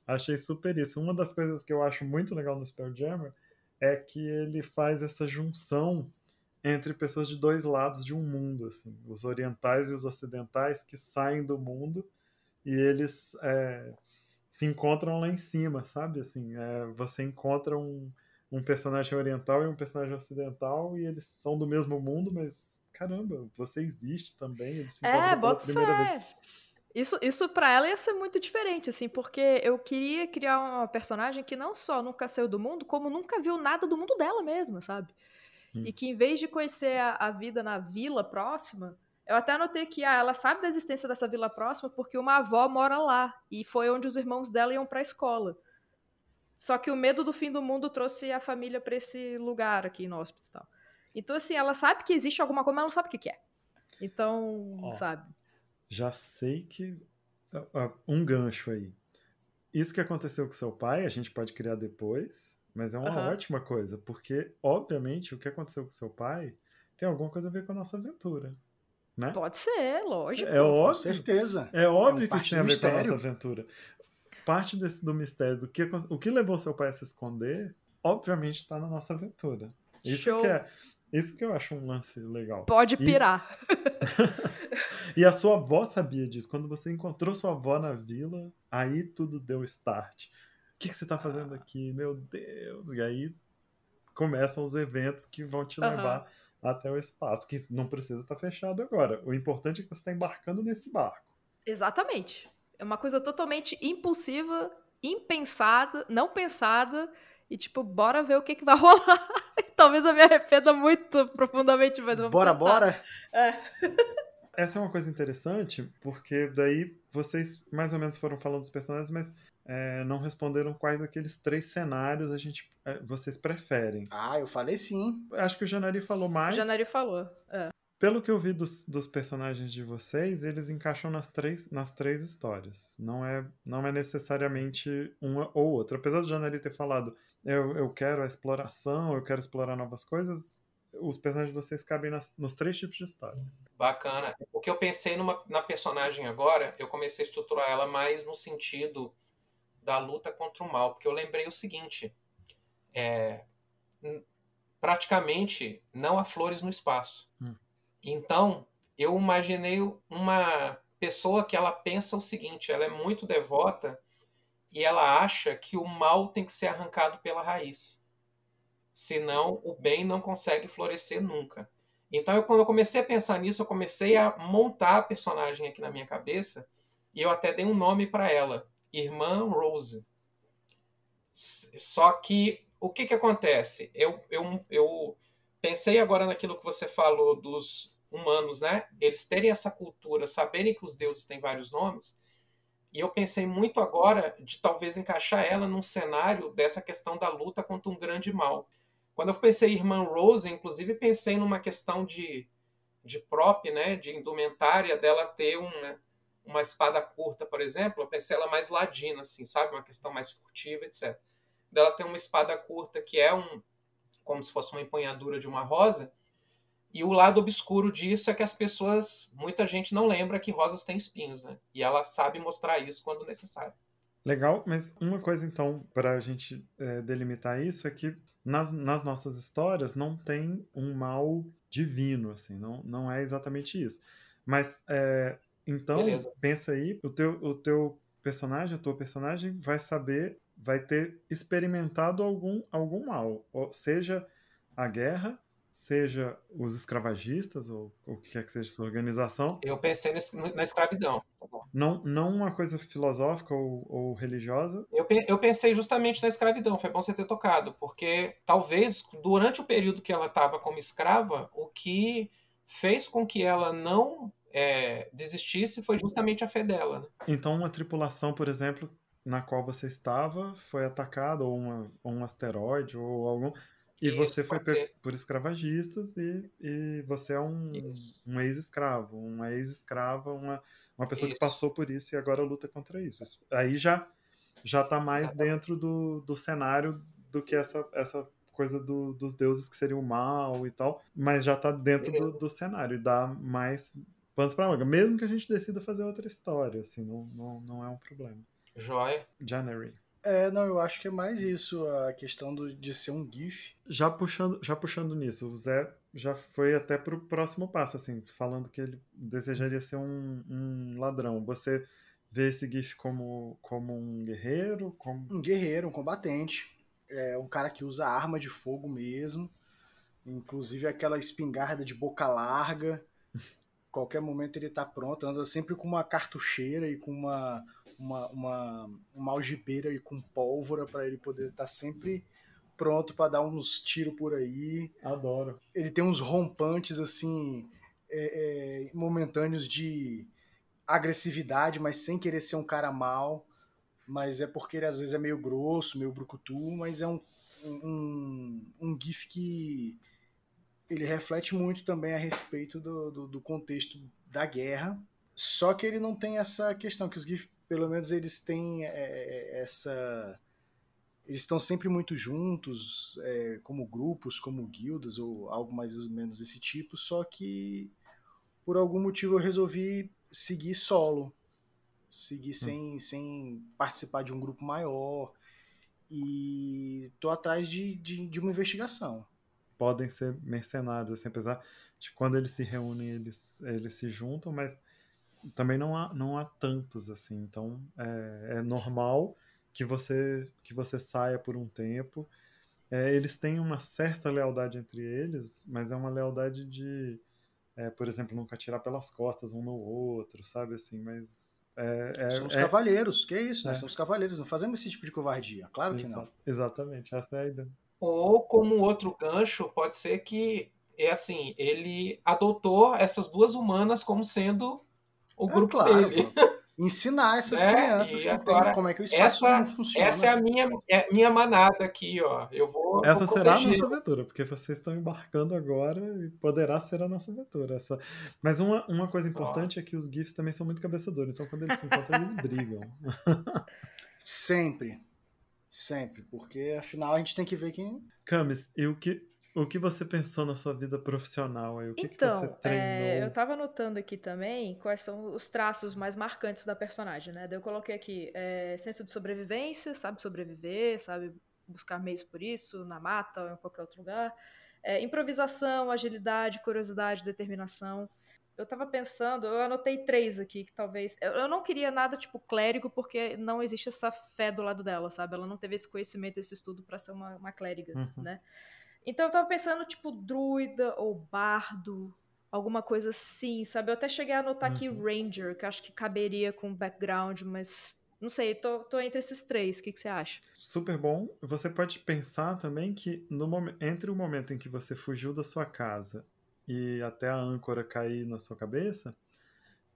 Achei super isso. Uma das coisas que eu acho muito legal no Spelljammer é que ele faz essa junção entre pessoas de dois lados de um mundo, assim, os orientais e os ocidentais que saem do mundo e eles é, se encontram lá em cima, sabe? Assim, é, você encontra um, um personagem oriental e um personagem ocidental e eles são do mesmo mundo, mas caramba, você existe também. Eles se é, bota fé. Vez. Isso, isso para ela ia ser muito diferente, assim, porque eu queria criar uma personagem que não só nunca saiu do mundo, como nunca viu nada do mundo dela mesma, sabe? Hum. E que em vez de conhecer a, a, vida na vila próxima, eu até anotei que ah, ela sabe da existência dessa vila próxima porque uma avó mora lá e foi onde os irmãos dela iam para a escola. Só que o medo do fim do mundo trouxe a família para esse lugar aqui no hospital. Então, assim, ela sabe que existe alguma coisa, mas ela não sabe o que, é. Então, Ó, sabe? Já sei que. Um gancho aí. Isso que aconteceu com seu pai, a gente pode criar depois, mas é uma uhum. ótima coisa, porque, obviamente, o que aconteceu com seu pai tem alguma coisa a ver com a nossa aventura. Né? Pode ser, lógico. É óbvio, com certeza. É óbvio é que isso tem a ver com a nossa aventura parte desse, do mistério do que o que levou seu pai a se esconder, obviamente está na nossa aventura. Isso Show. que é isso que eu acho um lance legal. Pode pirar. E, (laughs) e a sua avó sabia disso. Quando você encontrou sua avó na vila, aí tudo deu start. O que, que você está fazendo aqui? Meu Deus! E aí começam os eventos que vão te levar uhum. Até o espaço, que não precisa estar tá fechado agora. O importante é que você está embarcando nesse barco. Exatamente. É uma coisa totalmente impulsiva, impensada, não pensada. E, tipo, bora ver o que, que vai (laughs) rolar. Talvez eu me arrependa muito profundamente, mas vamos Bora, tentar. bora? É. Essa é uma coisa interessante, porque daí vocês mais ou menos foram falando dos personagens, mas é, não responderam quais daqueles três cenários a gente é, vocês preferem. Ah, eu falei sim. Acho que o Janari falou mais. O Janari falou. É. Pelo que eu vi dos, dos personagens de vocês, eles encaixam nas três, nas três histórias. Não é, não é necessariamente uma ou outra. Apesar do Janari ter falado, eu, eu quero a exploração, eu quero explorar novas coisas, os personagens de vocês cabem nas, nos três tipos de história. Bacana. O que eu pensei numa, na personagem agora, eu comecei a estruturar ela mais no sentido da luta contra o mal. Porque eu lembrei o seguinte: é, praticamente não há flores no espaço. Hum. Então, eu imaginei uma pessoa que ela pensa o seguinte: ela é muito devota e ela acha que o mal tem que ser arrancado pela raiz. Senão, o bem não consegue florescer nunca. Então, eu, quando eu comecei a pensar nisso, eu comecei a montar a personagem aqui na minha cabeça e eu até dei um nome para ela, Irmã Rose. Só que o que, que acontece? Eu, eu, eu pensei agora naquilo que você falou dos humanos, né? Eles terem essa cultura, saberem que os deuses têm vários nomes. E eu pensei muito agora de talvez encaixar ela num cenário dessa questão da luta contra um grande mal. Quando eu pensei em Irmã Rose, inclusive pensei numa questão de, de prop, né? De indumentária dela ter um, né? Uma espada curta, por exemplo. Eu pensei ela mais ladina, assim, sabe? Uma questão mais furtiva, etc. Dela ter uma espada curta que é um como se fosse uma empunhadura de uma rosa. E o lado obscuro disso é que as pessoas, muita gente não lembra que rosas têm espinhos, né? E ela sabe mostrar isso quando necessário. Legal, mas uma coisa então, para a gente é, delimitar isso, é que nas, nas nossas histórias não tem um mal divino, assim, não, não é exatamente isso. Mas, é, então, Beleza. pensa aí, o teu, o teu personagem, a tua personagem vai saber, vai ter experimentado algum, algum mal, ou seja a guerra, seja os escravagistas, ou o que quer que seja sua organização. Eu pensei na escravidão. Não, não uma coisa filosófica ou, ou religiosa. Eu, eu pensei justamente na escravidão, foi bom você ter tocado, porque talvez durante o período que ela estava como escrava, o que fez com que ela não é, desistisse foi justamente a fé dela. né? Então, uma tripulação, por exemplo, na qual você estava, foi atacada, ou, uma, ou um asteroide, ou algum. E Isso, você foi ser. por escravagistas e, e você é um, um ex-escravo, uma ex-escrava, uma, uma pessoa que Isso. passou por isso e agora luta contra isso. Isso- Aí já já tá mais dentro do, do cenário do que essa, essa coisa do- dos deuses que seria o mal e tal, mas já tá dentro do, do cenário e dá mais panos pra manga, mesmo que a gente decida fazer outra história, assim, não, não, não é um problema. Joia. January. É, não, eu acho que é mais isso, a questão do, de ser um GIF. Já puxando, já puxando nisso, o Zé já foi até pro próximo passo, assim, falando que ele desejaria ser um, um ladrão. Você vê esse GIF como, como um guerreiro, como... Um guerreiro, um combatente. É um cara que usa arma de fogo mesmo. Inclusive aquela espingarda de boca larga. (laughs) Qualquer momento ele tá pronto. Anda sempre com uma cartucheira e com uma, uma, uma, uma algibeira e com pólvora para ele poder estar sempre pronto para dar uns tiros por aí. Adoro. ele tem uns rompantes assim é, é, momentâneos de agressividade, mas sem querer ser um cara mal. Mas é porque ele às vezes é meio grosso, meio brucutu, mas é um, um, um GIF que ele reflete muito também a respeito do, do, do contexto da guerra. Só que ele não tem essa questão, que os GIFs, pelo menos, eles têm é, essa. Eles estão sempre muito juntos, é, como grupos, como guildas, ou algo mais ou menos desse tipo, só que por algum motivo eu resolvi seguir solo. Seguir sem, sem participar de um grupo maior. E tô atrás de, de, de uma investigação. Podem ser mercenários, assim, apesar de quando eles se reúnem, eles, eles se juntam, mas também não há, não há tantos, assim. Então, é, é normal que você, que você saia por um tempo. É, eles têm uma certa lealdade entre eles, mas é uma lealdade de, é, por exemplo, nunca atirar pelas costas um no outro, sabe assim, mas é, é, somos é- cavaleiros, que isso? Nós É. somos cavaleiros, não fazemos esse tipo de covardia. Claro que exa- não. Exatamente, essa é a ideia. Ou como outro gancho, pode ser que é assim, ele adotou essas duas humanas como sendo o É grupo claro, dele. pô. Ensinar essas (laughs) É, crianças e que agora, tem como é que o espaço essa- funciona. Essa é a minha, é minha manada aqui, ó. Eu vou. Essa vou será a nossa aventura, porque vocês estão embarcando agora e poderá ser a nossa aventura. Essa... Mas uma, uma coisa importante é que os GIFs também são muito cabeçadores, então quando eles se encontram, eles brigam. (laughs) Sempre. Sempre. Porque afinal a gente tem que ver quem. Camis, e o que, o que você pensou na sua vida profissional aí? O que, que você Então, treinou? é, eu tava anotando aqui também quais são os traços mais marcantes da personagem, né? Daí eu coloquei aqui é, senso de sobrevivência, sabe sobreviver, sabe buscar meios por isso, na mata ou em qualquer outro lugar. É, improvisação, agilidade, curiosidade, determinação. Eu tava pensando, eu anotei três aqui, que talvez. Eu, eu não queria nada tipo clérigo, porque não existe essa fé do lado dela, sabe? Ela não teve esse conhecimento, esse estudo pra ser uma, uma clériga, Uhum. né? Então eu tava pensando, tipo, druida ou bardo, alguma coisa assim, sabe? Eu até cheguei a anotar aqui Uhum. ranger, que eu acho que caberia com background, mas não sei, tô, tô entre esses três, o que, que você acha? Super bom. Você pode pensar também que no entre o momento em que você fugiu da sua casa e até a âncora cair na sua cabeça,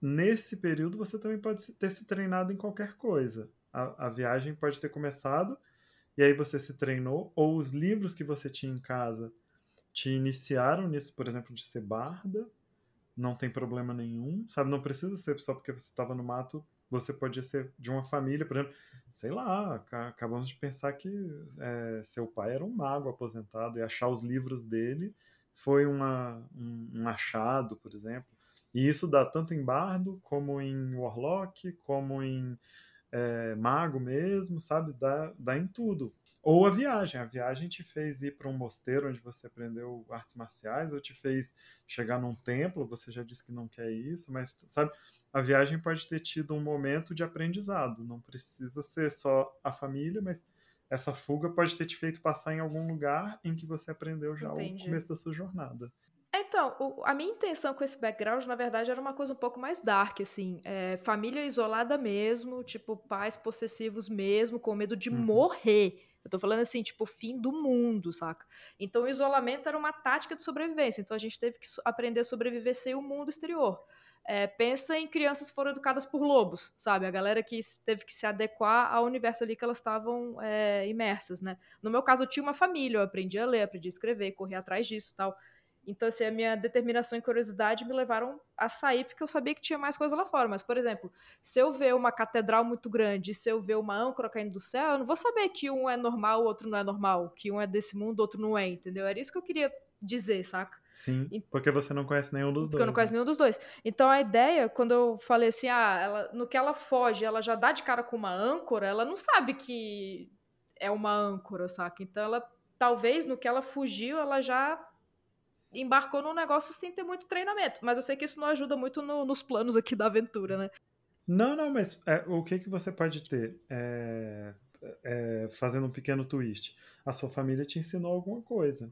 nesse período você também pode ter se treinado em qualquer coisa. A, a viagem pode ter começado e aí você se treinou, ou os livros que você tinha em casa te iniciaram nisso, por exemplo, de ser barda. Não tem problema nenhum, sabe? Não precisa ser só porque você estava no mato. Você podia ser de uma família, por exemplo sei lá, ca- acabamos de pensar que é, seu pai era um mago aposentado e achar os livros dele foi uma, um, um achado, por exemplo. E isso dá tanto em bardo, como em warlock, como em é, mago mesmo, sabe? Dá, dá em tudo. Ou a viagem. A viagem te fez ir para um mosteiro onde você aprendeu artes marciais, ou te fez chegar num templo, você já disse que não quer isso, mas, sabe? A viagem pode ter tido um momento de aprendizado. Não precisa ser só a família, mas essa fuga pode ter te feito passar em algum lugar em que você aprendeu já Entendi. o começo da sua jornada. Então, o- a minha intenção com esse background, na verdade, era uma coisa um pouco mais dark, assim. É, família isolada mesmo, tipo, pais possessivos mesmo, com medo de Uhum. morrer. Eu tô falando assim, tipo, fim do mundo, saca? Então, o isolamento era uma tática de sobrevivência. Então, a gente teve que aprender a sobreviver sem o mundo exterior. É, pensa em crianças que foram educadas por lobos, sabe? A galera que teve que se adequar ao universo ali que elas estavam é, imersas, né? No meu caso, eu tinha uma família, eu aprendi a ler, aprendi a escrever, correr atrás disso tal. Então, assim, a minha determinação e curiosidade me levaram a sair porque eu sabia que tinha mais coisa lá fora. Mas, por exemplo, se eu ver uma catedral muito grande, se eu ver uma âncora caindo do céu, eu não vou saber que um é normal, o outro não é normal, que um é desse mundo, o outro não é, entendeu? Era isso que eu queria dizer, saca? Sim, E- porque você não conhece nenhum dos Porque dois. eu não conheço né? nenhum dos dois. Então a ideia, quando eu falei assim, ah, ela, no que ela foge, ela já dá de cara com uma âncora, ela não sabe que é uma âncora, saca? Então ela, talvez no que ela fugiu, ela já embarcou num negócio sem ter muito treinamento. Mas eu sei que isso não ajuda muito no- nos planos aqui da aventura, né? Não, não, mas é, o que, que você pode ter? É, é, fazendo um pequeno twist. A sua família te ensinou alguma coisa.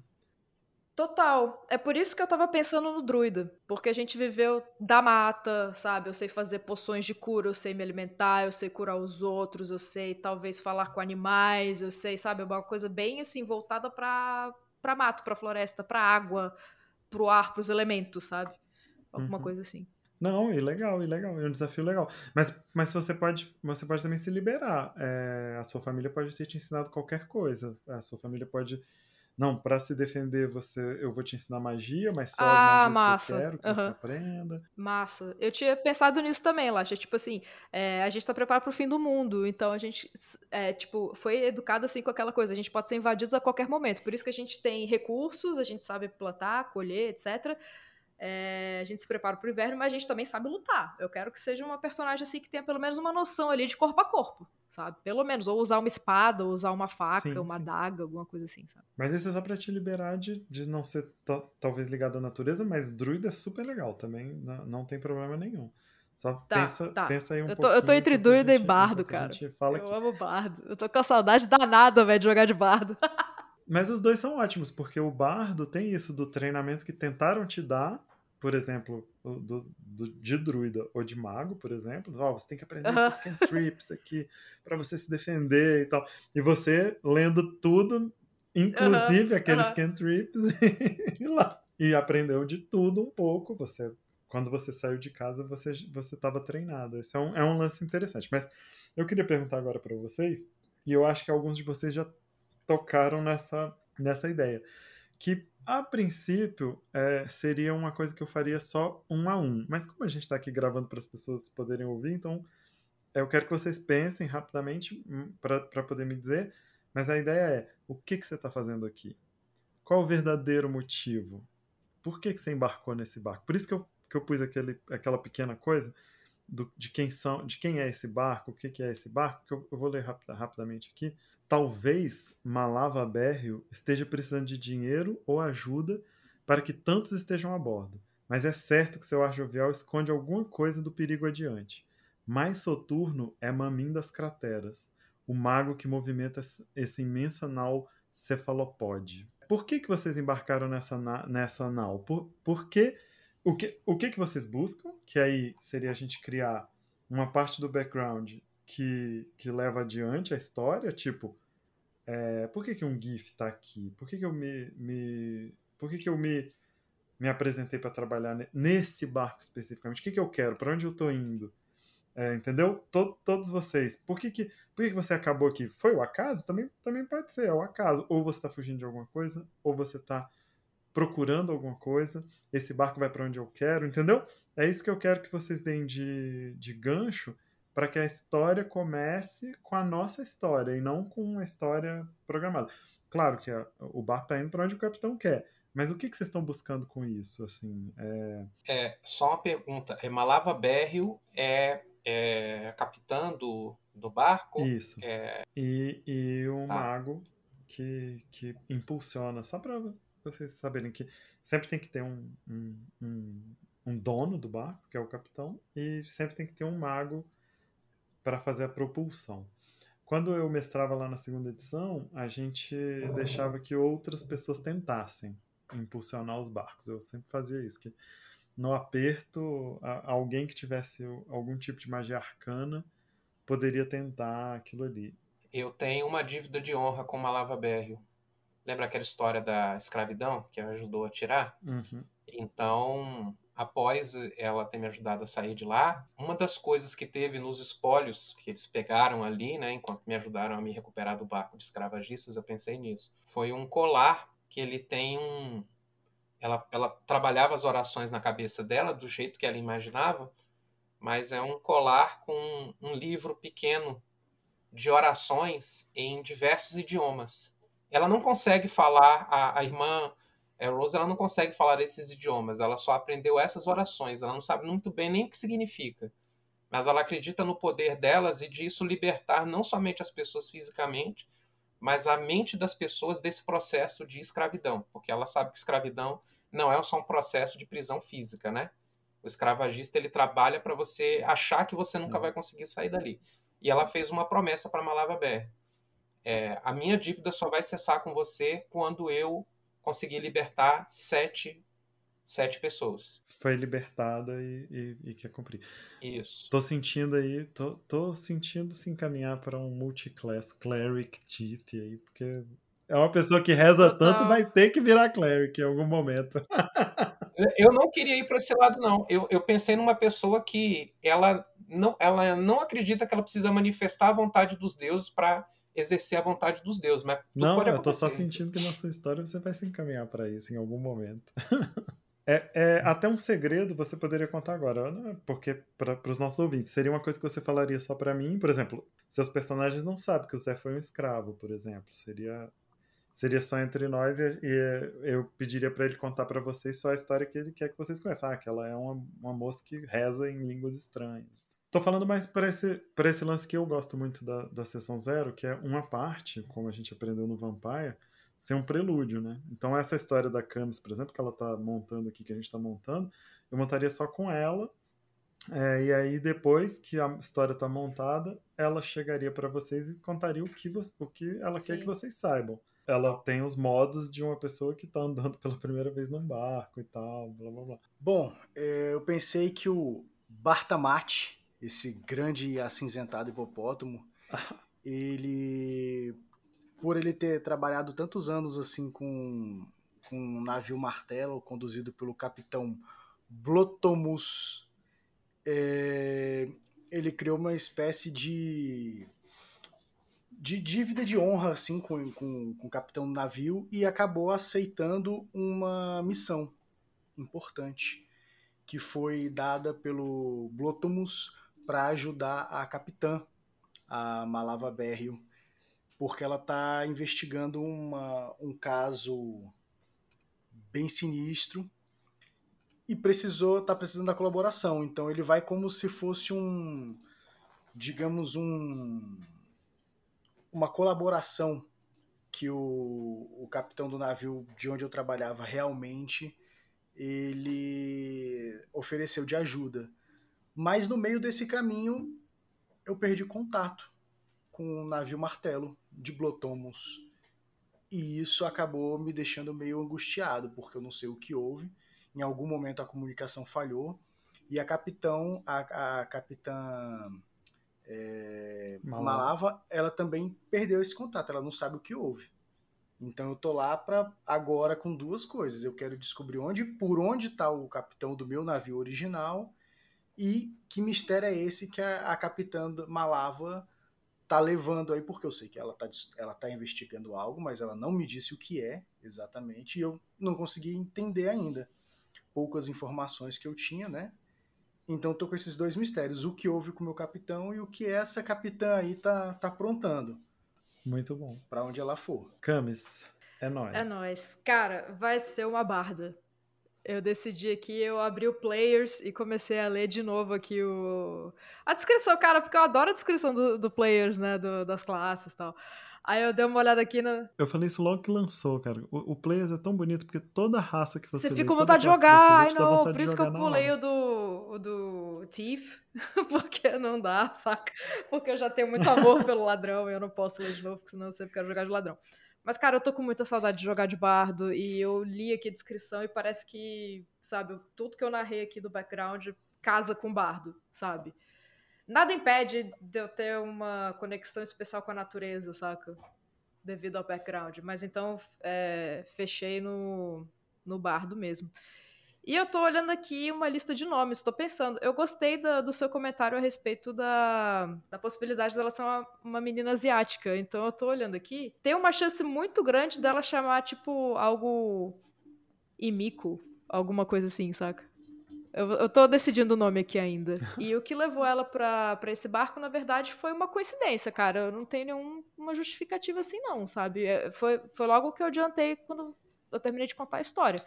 Total. É por isso que eu tava pensando no druida. Porque a gente viveu da mata, sabe? Eu sei fazer poções de cura, eu sei me alimentar, eu sei curar os outros, eu sei talvez falar com animais, eu sei, sabe? Uma coisa bem assim, voltada pra, pra mato, pra floresta, pra água, pro ar, pros elementos, sabe? Alguma Uhum. coisa assim. Não, e legal, e legal, é um desafio legal. Mas, mas você pode, você pode também se liberar. É, a sua família pode ter te ensinado qualquer coisa. A sua família pode. Não, para se defender, você, eu vou te ensinar magia, mas só Ah, as magias massa. que eu quero que você Aham. aprenda. Massa. Eu tinha pensado nisso também, Lacha. Tipo assim, é, a gente tá preparado pro fim do mundo. Então a gente, é, tipo, foi educado assim com aquela coisa. A gente pode ser invadidos a qualquer momento. Por isso que a gente tem recursos, a gente sabe plantar, colher, etc. É, a gente se prepara pro inverno, mas a gente também sabe lutar. Eu quero que seja uma personagem assim que tenha pelo menos uma noção ali de corpo a corpo, sabe? Pelo menos. Ou usar uma espada, ou usar uma faca, Sim, uma sim. adaga, alguma coisa assim, sabe? Mas isso é só pra te liberar de, de não ser talvez ligado à natureza, mas druida é super legal também, não, não tem problema nenhum. Só Tá, pensa, tá. pensa aí um Eu tô, eu tô entre druida e bardo, cara. Eu aqui. amo bardo. Eu tô com a saudade danada, velho, de jogar de bardo. (laughs) Mas os dois são ótimos, porque o bardo tem isso do treinamento que tentaram te dar, por exemplo, do, do- de druida ou de mago, por exemplo. Ó, você tem que aprender Aham. esses cantrips aqui pra você se defender e tal. E você lendo tudo, inclusive aqueles aham. cantrips, (laughs) e lá. E aprendeu de tudo um pouco. Você, quando você saiu de casa, você você estava treinado. Isso é um, é um lance interessante. Mas eu queria perguntar agora pra vocês, e eu acho que alguns de vocês já tocaram nessa, nessa ideia. Que, a princípio, é, seria uma coisa que eu faria só um a um. Mas como a gente está aqui gravando para as pessoas poderem ouvir, então eu quero que vocês pensem rapidamente para poder me dizer. Mas a ideia é: o que, que você está fazendo aqui? Qual o verdadeiro motivo? Por que, que você embarcou nesse barco? Por isso que eu, que eu pus aquele, aquela pequena coisa do, de quem são, de quem é esse barco, o que, que é esse barco, que eu, eu vou ler rapida, rapidamente aqui. Talvez Malava Berrio esteja precisando de dinheiro ou ajuda para que tantos estejam a bordo, mas é certo que seu ar jovial esconde alguma coisa do perigo adiante. Mais soturno é Mamim das Crateras, o mago que movimenta essa imensa nau cefalopode. Por que, que vocês embarcaram nessa, na, nessa nau? Por, por que, o, que, o que, que vocês buscam? Que aí seria a gente criar uma parte do background que, que leva adiante a história, tipo, é, por que, que um GIF está aqui? Por que, que eu me, me por que, que eu me, me apresentei para trabalhar nesse barco especificamente? O que, que eu quero? Para onde eu estou indo? É, entendeu? Tod todos vocês. Por que, que, por que, que você acabou aqui? Foi o acaso? Também, também pode ser, é o acaso. Ou você está fugindo de alguma coisa, ou você está procurando alguma coisa. Esse barco vai para onde eu quero, entendeu? É isso que eu quero que vocês deem de, de gancho para que a história comece com a nossa história e não com uma história programada. Claro que a, o barco está indo para onde o capitão quer, mas o que, que vocês estão buscando com isso? Assim, é... é só uma pergunta. É Malava Berrio é, é capitã do, do barco. Isso. É, E, e um Tá. mago que, que impulsiona, só para vocês saberem que sempre tem que ter um, um, um, um dono do barco, que é o capitão, e sempre tem que ter um mago para fazer a propulsão. Quando eu mestrava lá na segunda edição, a gente deixava que outras pessoas tentassem impulsionar os barcos. Eu sempre fazia isso, que no aperto, a- alguém que tivesse algum tipo de magia arcana poderia tentar aquilo ali. eu tenho uma dívida de honra com Malava Berrio. Lembra aquela história da escravidão que ajudou a tirar? Uhum. Então, após ela ter me ajudado a sair de lá, uma das coisas que teve nos espólios que eles pegaram ali, né, enquanto me ajudaram a me recuperar do barco de escravagistas, eu pensei nisso. Foi um colar que ele tem um. Ela, ela trabalhava as orações na cabeça dela do jeito que ela imaginava, mas é um colar com um livro pequeno de orações em diversos idiomas. Ela não consegue falar, a, a irmã é, Rose ela não consegue falar esses idiomas, ela só aprendeu essas orações, ela não sabe muito bem nem o que significa. Mas ela acredita no poder delas e disso libertar não somente as pessoas fisicamente, mas a mente das pessoas desse processo de escravidão, porque ela sabe que escravidão não é só um processo de prisão física, né? O escravagista ele trabalha para você achar que você nunca vai conseguir sair dali. E ela fez uma promessa para Malava Ber. É, a minha dívida só vai cessar com você quando eu conseguir libertar sete, sete pessoas. Foi libertada e, e- e quer cumprir. Isso. Tô sentindo aí, tô, tô sentindo se encaminhar para um multiclass cleric chief aí, porque é uma pessoa que reza Total. tanto, vai ter que virar cleric em algum momento. (laughs) Eu não queria ir para esse lado, não. Eu, eu pensei numa pessoa que ela não, ela não acredita que ela precisa manifestar a vontade dos deuses para exercer a vontade dos deuses, mas Não, pode eu tô só sentindo que na sua história você vai se encaminhar para isso em algum momento. (laughs) É, é até um segredo você poderia contar agora, né? porque para os nossos ouvintes seria uma coisa que você falaria só para mim, por exemplo, seus personagens não sabem que o Zé foi um escravo, por exemplo, seria seria só entre nós e, e eu pediria para ele contar para vocês só a história que ele quer que vocês conheçam, ah, que ela é uma, uma moça que reza em línguas estranhas. Tô falando mais para esse, pra esse lance que eu gosto muito da, da sessão zero, que é uma parte, como a gente aprendeu no Vampire, ser um prelúdio, né? Então essa história da Camis, por exemplo, que ela tá montando aqui, que a gente tá montando, eu montaria só com ela, é, e aí depois que a história tá montada, ela chegaria para vocês e contaria o que, vo- o que ela quer Sim. que vocês saibam. Ela tem os modos de uma pessoa que tá andando (laughs) pela primeira vez num barco e tal, blá blá blá. Bom, é, eu pensei que o Bartamate, esse grande e acinzentado hipopótamo, ele, por ele ter trabalhado tantos anos assim com, com um navio martelo conduzido pelo capitão Blotomus, é, ele criou uma espécie de de dívida de honra assim com, com, com o capitão do navio e acabou aceitando uma missão importante que foi dada pelo Blotomus para ajudar a capitã, a Malava Berrio, porque ela está investigando uma, um caso bem sinistro e precisou tá precisando da colaboração. Então ele vai como se fosse um, digamos um, uma colaboração que o, o capitão do navio de onde eu trabalhava realmente ele ofereceu de ajuda. Mas no meio desse caminho eu perdi contato com o navio martelo de Blotomos. E isso acabou me deixando meio angustiado, porque eu não sei o que houve. Em algum momento a comunicação falhou e a capitão, a, a capitã é, Malava. Malava, ela também perdeu esse contato, ela não sabe o que houve. Então eu tô lá para agora com duas coisas. Eu quero descobrir onde, por onde está o capitão do meu navio original e que mistério é esse que a, a capitã Malava tá levando aí, porque eu sei que ela tá, ela tá investigando algo, mas ela não me disse o que é exatamente e eu não consegui entender ainda. Poucas informações que eu tinha, né? Então tô com esses dois mistérios, o que houve com o meu capitão e o que essa capitã aí tá, tá aprontando, Muito bom. para onde ela for. Camis, é nóis. É nóis. Cara, vai ser uma barda. Eu decidi aqui, eu abri o Players e comecei a ler de novo aqui o... a descrição, cara, porque eu adoro a descrição do, do Players, né, do, das classes e tal. Aí eu dei uma olhada aqui no. Eu falei isso logo que lançou, cara. O, o Players é tão bonito porque toda raça que você Você fica com vontade de jogar, ai não, por isso que eu pulei o do, o do Thief, (laughs) porque não dá, saca? Porque eu já tenho muito amor pelo ladrão e eu não posso ler de novo, porque senão eu sempre quero jogar de ladrão. Mas, cara, eu tô com muita saudade de jogar de bardo e eu li aqui a descrição e parece que, sabe, tudo que eu narrei aqui do background casa com bardo, sabe? Nada impede de eu ter uma conexão especial com a natureza, saca? Devido ao background. Mas então, é, fechei no, no bardo mesmo. E eu tô olhando aqui uma lista de nomes, tô pensando. Eu gostei da- do seu comentário a respeito da, da possibilidade dela ser uma, uma menina asiática. Então eu tô olhando aqui. Tem uma chance muito grande dela chamar, tipo, algo. Imiko. Alguma coisa assim, saca? Eu, eu tô decidindo o nome aqui ainda. (laughs) E o que levou ela pra, pra esse barco, na verdade, foi uma coincidência, cara. Eu não tenho nenhuma justificativa assim, não, sabe? É, Foi, foi logo que eu adiantei quando eu terminei de contar a história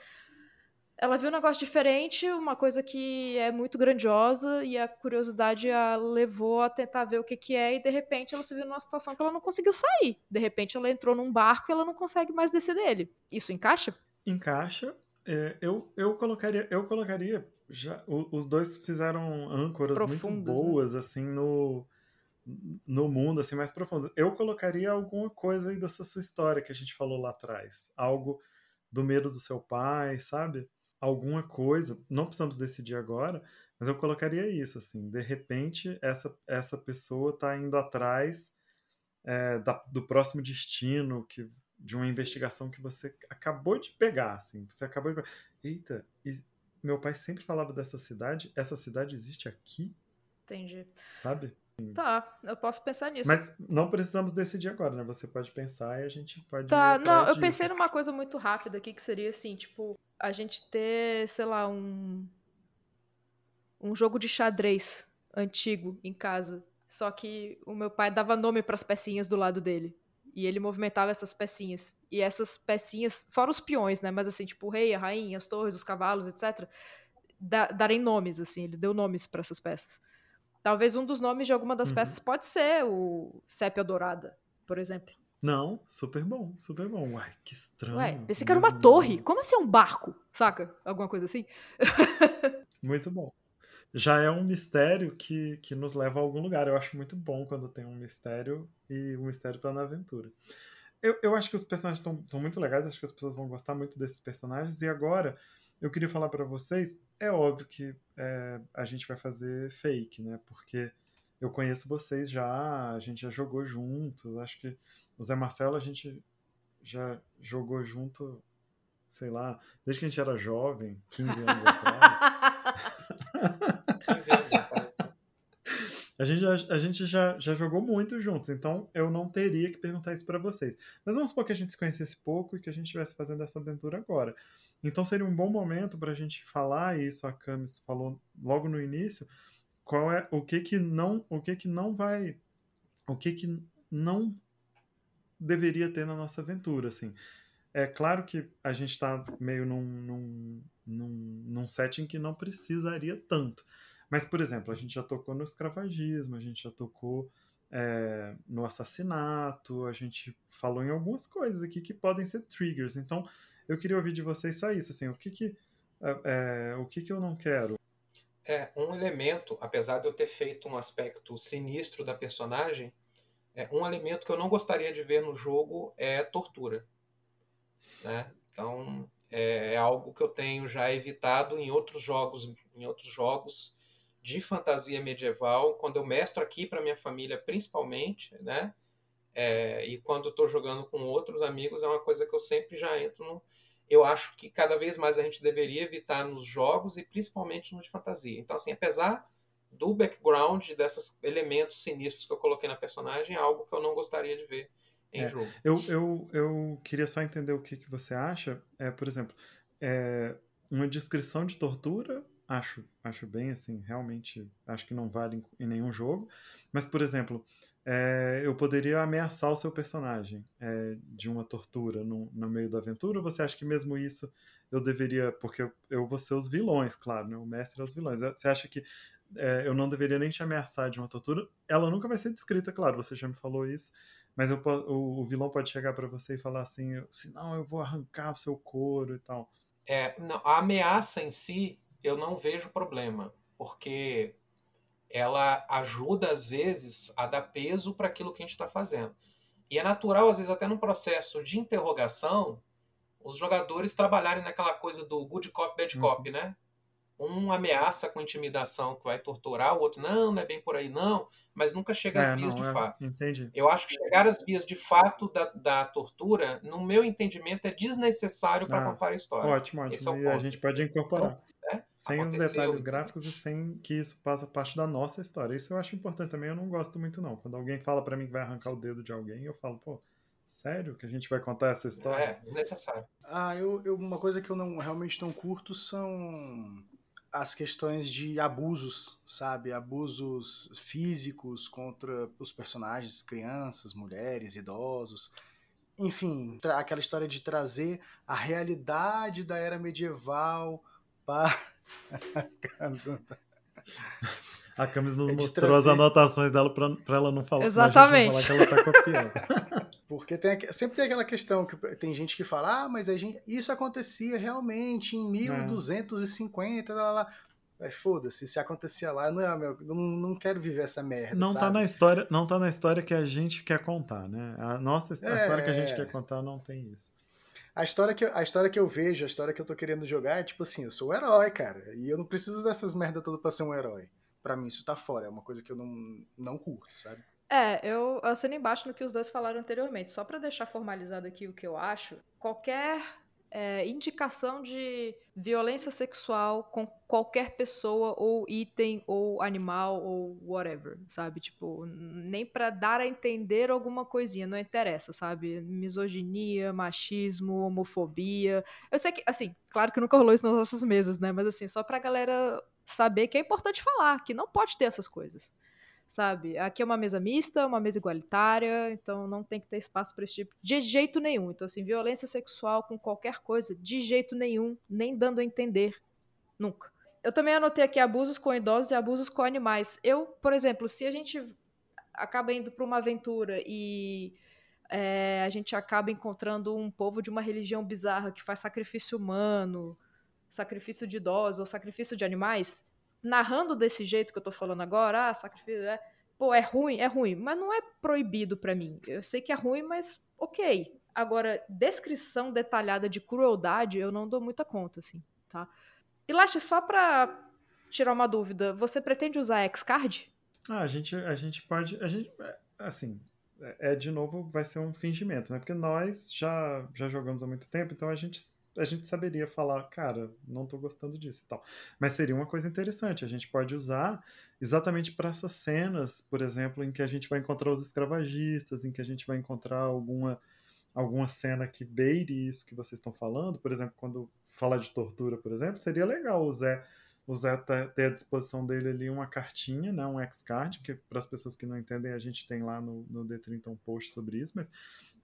ela viu um negócio diferente, uma coisa que é muito grandiosa, e a curiosidade a levou a tentar ver o que, que é, e de repente ela se viu numa situação que ela não conseguiu sair. De repente ela entrou num barco e ela não consegue mais descer dele. Isso encaixa? Encaixa. É, eu, eu colocaria, eu colocaria. Já, o- os dois fizeram âncoras muito Profundas, né? boas, assim, no, no mundo, assim, mais profundas. Eu colocaria alguma coisa aí dessa sua história que a gente falou lá atrás. Algo do medo do seu pai, sabe? Alguma coisa. Não precisamos decidir agora, mas eu colocaria isso, assim. De repente, essa, essa pessoa tá indo atrás é, da- do próximo destino, que, de uma investigação que você acabou de pegar, assim. Você acabou de. Eita, e meu pai sempre falava dessa cidade. Essa cidade existe aqui, Entendi. sabe? Tá, eu posso pensar nisso. Mas não precisamos decidir agora, né? Você pode pensar e a gente pode. Tá, não, eu disso. pensei numa coisa muito rápida aqui, que seria assim, tipo, a gente ter, sei lá, um. Um jogo de xadrez antigo em casa. Só que o meu pai dava nome pras pecinhas do lado dele. E ele movimentava essas pecinhas. E essas pecinhas, fora os peões, né? Mas assim, tipo, o rei, a rainha, as torres, os cavalos, etc. Da, darem nomes, assim, ele deu nomes pra essas peças. Talvez um dos nomes de alguma das Uhum. peças pode ser o Sépia Dourada, por exemplo. Não, super bom, super bom. Uai, que estranho. Ué, pensei que era uma torre. nome. Como assim um barco? Saca? Alguma coisa assim? (laughs) Muito bom. Já é um mistério que, que nos leva a algum lugar. Eu acho muito bom quando tem um mistério e o mistério tá na aventura. Eu, eu acho que os personagens estão muito legais, acho que as pessoas vão gostar muito desses personagens. E agora, eu queria falar pra vocês: é óbvio que é, a gente vai fazer fake, né? Porque eu conheço vocês já, a gente já jogou juntos. Acho que o Zé Marcelo a gente já jogou junto, sei lá, desde que a gente era jovem, 15 anos atrás. (laughs) 15 anos atrás. A gente, já, a gente já, já jogou muito juntos, então eu não teria que perguntar isso pra vocês. Mas vamos supor que a gente se conhecesse pouco e que a gente estivesse fazendo essa aventura agora. Então seria um bom momento pra gente falar, e isso a Camis falou logo no início, qual é o que que não, o que que não vai, o que que não deveria ter na nossa aventura, assim. É claro que a gente está meio num, num, num, num setting que não precisaria tanto. Mas, por exemplo, a gente já tocou no escravagismo, a gente já tocou é, no assassinato, a gente falou em algumas coisas aqui que podem ser triggers. Então, eu queria ouvir de vocês só isso, assim, o que que, é, é, o que, que eu não quero? É, um elemento, apesar de eu ter feito um aspecto sinistro da personagem, é, um elemento que eu não gostaria de ver no jogo é tortura. Né? Então, é, é algo que eu tenho já evitado em outros jogos, em outros jogos de fantasia medieval, quando eu mestro aqui para minha família, principalmente, né? É, e quando estou jogando com outros amigos, é uma coisa que eu sempre já entro no. Eu acho que cada vez mais a gente deveria evitar nos jogos e principalmente nos de fantasia. Então, assim, apesar do background desses elementos sinistros que eu coloquei na personagem, é algo que eu não gostaria de ver em É, jogo. Eu, eu, eu queria só entender o que, que você acha. É, por exemplo, é, uma descrição de tortura acho, acho bem assim, realmente acho que não vale em, em nenhum jogo. Mas, por exemplo, é, eu poderia ameaçar o seu personagem é, de uma tortura no, no, meio da aventura, ou você acha que mesmo isso eu deveria. Porque eu, eu vou ser os vilões, claro, né? o mestre é os vilões. Você acha que é, eu não deveria nem te ameaçar de uma tortura? Ela nunca vai ser descrita, claro, você já me falou isso, mas eu, o, o vilão pode chegar para você e falar assim: se não, eu vou arrancar o seu couro e tal. É, não, a ameaça em si, eu não vejo problema, porque ela ajuda, às vezes, a dar peso para aquilo que a gente está fazendo. E é natural, às vezes, até no processo de interrogação, os jogadores trabalharem naquela coisa do good cop, bad cop, uhum. né? um ameaça com intimidação que vai torturar, o outro, não, não é bem por aí, não, mas nunca chega às é, vias não, de é, fato. Entendi. Eu acho que chegar às vias de fato da, da tortura, no meu entendimento, é desnecessário para ah, contar a história. Ótimo, ótimo. Esse é o ponto. a gente pode incorporar. Então, sem os detalhes gráficos e sem que isso passe parte da nossa história. Isso eu acho importante também, eu não gosto muito não. Quando alguém fala para mim que vai arrancar o dedo de alguém, eu falo, pô, Sério que a gente vai contar essa história? É, desnecessário. Ah, eu, eu, uma coisa que eu não realmente não curto são as questões de abusos, sabe? Abusos físicos contra os personagens, crianças, mulheres, idosos. Enfim, aquela história de trazer a realidade da era medieval para. A Camis nos mostrou trazer... as anotações dela para ela não falar. Exatamente. Falar que ela tá copiando. (laughs) Porque tem, sempre tem aquela questão que tem gente que fala, ah, mas a gente, isso acontecia realmente em 1250, é. lá, lá. Mas foda-se, se acontecia lá, não, é, meu, não, não quero viver essa merda. Não sabe? tá na história, não tá na história que a gente quer contar, né? A nossa a é, história que a gente quer contar não tem isso. A história, que, a história que eu vejo, a história que eu tô querendo jogar é tipo assim, eu sou o herói, cara. E eu não preciso dessas merda todas pra ser um herói. Pra mim, isso tá fora. É uma coisa que eu não, não curto, sabe? É, eu assino embaixo no que os dois falaram anteriormente. Só para deixar formalizado aqui o que eu acho, qualquer é, indicação de violência sexual com qualquer pessoa ou item ou animal ou whatever, sabe? Tipo, nem para dar a entender alguma coisinha, não interessa, sabe? Misoginia, machismo, homofobia. Eu sei que, assim, claro que nunca rolou isso nas nossas mesas, né? Mas assim, só pra galera saber que é importante falar, que não pode ter essas coisas sabe? Aqui é uma mesa mista, uma mesa igualitária, então não tem que ter espaço para esse tipo de jeito nenhum. Então, assim, violência sexual com qualquer coisa, de jeito nenhum, nem dando a entender, nunca. Eu também anotei aqui abusos com idosos e abusos com animais. Eu, por exemplo, se a gente acaba indo para uma aventura e é, a gente acaba encontrando um povo de uma religião bizarra que faz sacrifício humano, sacrifício de idosos ou sacrifício de animais, narrando desse jeito que eu tô falando agora, ah, sacrifício, é, pô, é ruim, é ruim, mas não é proibido para mim. Eu sei que é ruim, mas ok. Agora, descrição detalhada de crueldade, eu não dou muita conta, assim, tá? E Lash, só pra tirar uma dúvida, você pretende usar X-Card? Ah, a gente, a gente pode, a gente, é, assim, é, é de novo, vai ser um fingimento, né? Porque nós já, já jogamos há muito tempo, então a gente a gente saberia falar, cara, não tô gostando disso e tal. Mas seria uma coisa interessante, a gente pode usar exatamente para essas cenas, por exemplo, em que a gente vai encontrar os escravagistas, em que a gente vai encontrar alguma alguma cena que beire isso que vocês estão falando, por exemplo, quando fala de tortura, por exemplo, seria legal o Zé, o Zé ter à disposição dele ali uma cartinha, né, um X-Card, que para as pessoas que não entendem, a gente tem lá no, no D30 um post sobre isso, mas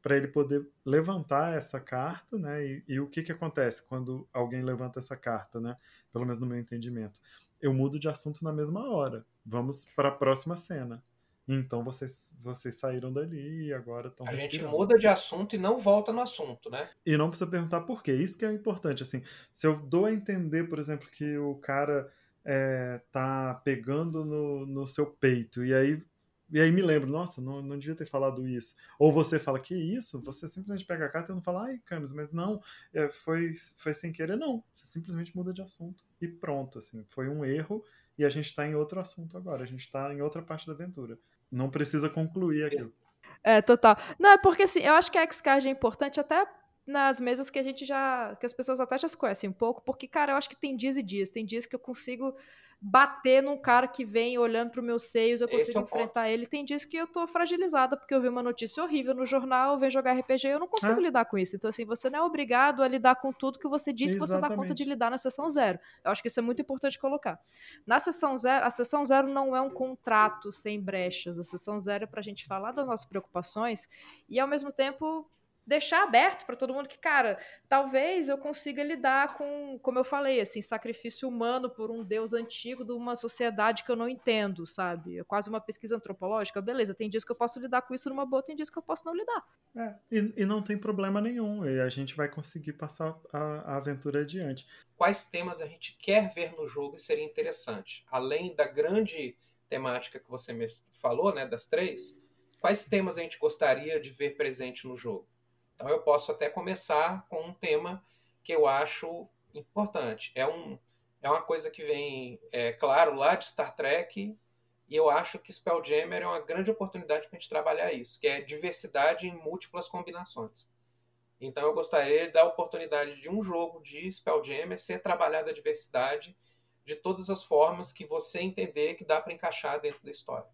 para ele poder levantar essa carta, né? E, e, o que que acontece quando alguém levanta essa carta, né? Pelo menos no meu entendimento, eu mudo de assunto na mesma hora. Vamos para a próxima cena. Então vocês vocês saíram dali e agora estão. A gente muda de assunto e não volta no assunto, né? E não precisa perguntar por quê. Isso que é importante. Assim, se eu dou a entender, por exemplo, que o cara é, tá pegando no, no seu peito e aí e aí me lembro, nossa, não, não devia ter falado isso. Ou você fala, que isso? Você simplesmente pega a carta e não fala, ai, Camis, mas não, é, foi, foi sem querer. Não, você simplesmente muda de assunto. E pronto, assim, foi um erro e a gente está em outro assunto agora. A gente está em outra parte da aventura. Não precisa concluir aquilo. É, total. Não, é porque assim, eu acho que a X-Card é importante até nas mesas que a gente já. que as pessoas até já se conhecem um pouco, porque, cara, eu acho que tem dias e dias. Tem dias que eu consigo bater num cara que vem olhando para os meus seios, eu consigo é enfrentar ele. Tem dias que eu tô fragilizada porque eu vi uma notícia horrível no jornal, eu venho jogar RPG e eu não consigo é. lidar com isso. Então, assim, você não é obrigado a lidar com tudo que você disse Exatamente. que você dá conta de lidar na sessão zero. Eu acho que isso é muito importante colocar. Na sessão zero, a sessão zero não é um contrato sem brechas. A sessão zero é pra gente falar das nossas preocupações e, ao mesmo tempo, deixar aberto para todo mundo que, cara, talvez eu consiga lidar com, como eu falei, assim, sacrifício humano por um deus antigo de uma sociedade que eu não entendo, sabe? É quase uma pesquisa antropológica. Beleza, tem dias que eu posso lidar com isso numa boa, tem dias que eu posso não lidar. É, e, e não tem problema nenhum, e a gente vai conseguir passar a, a aventura adiante. Quais temas a gente quer ver no jogo e seria interessante? Além da grande temática que você me falou, né, das três, quais temas a gente gostaria de ver presente no jogo? Então eu posso até começar com um tema que eu acho importante. É, um, é uma coisa que vem, é, claro, lá de Star Trek, e eu acho que Spelljammer é uma grande oportunidade para a gente trabalhar isso, que é diversidade em múltiplas combinações. Então eu gostaria de dar a oportunidade de um jogo de Spelljammer ser trabalhada a diversidade de todas as formas que você entender que dá para encaixar dentro da história.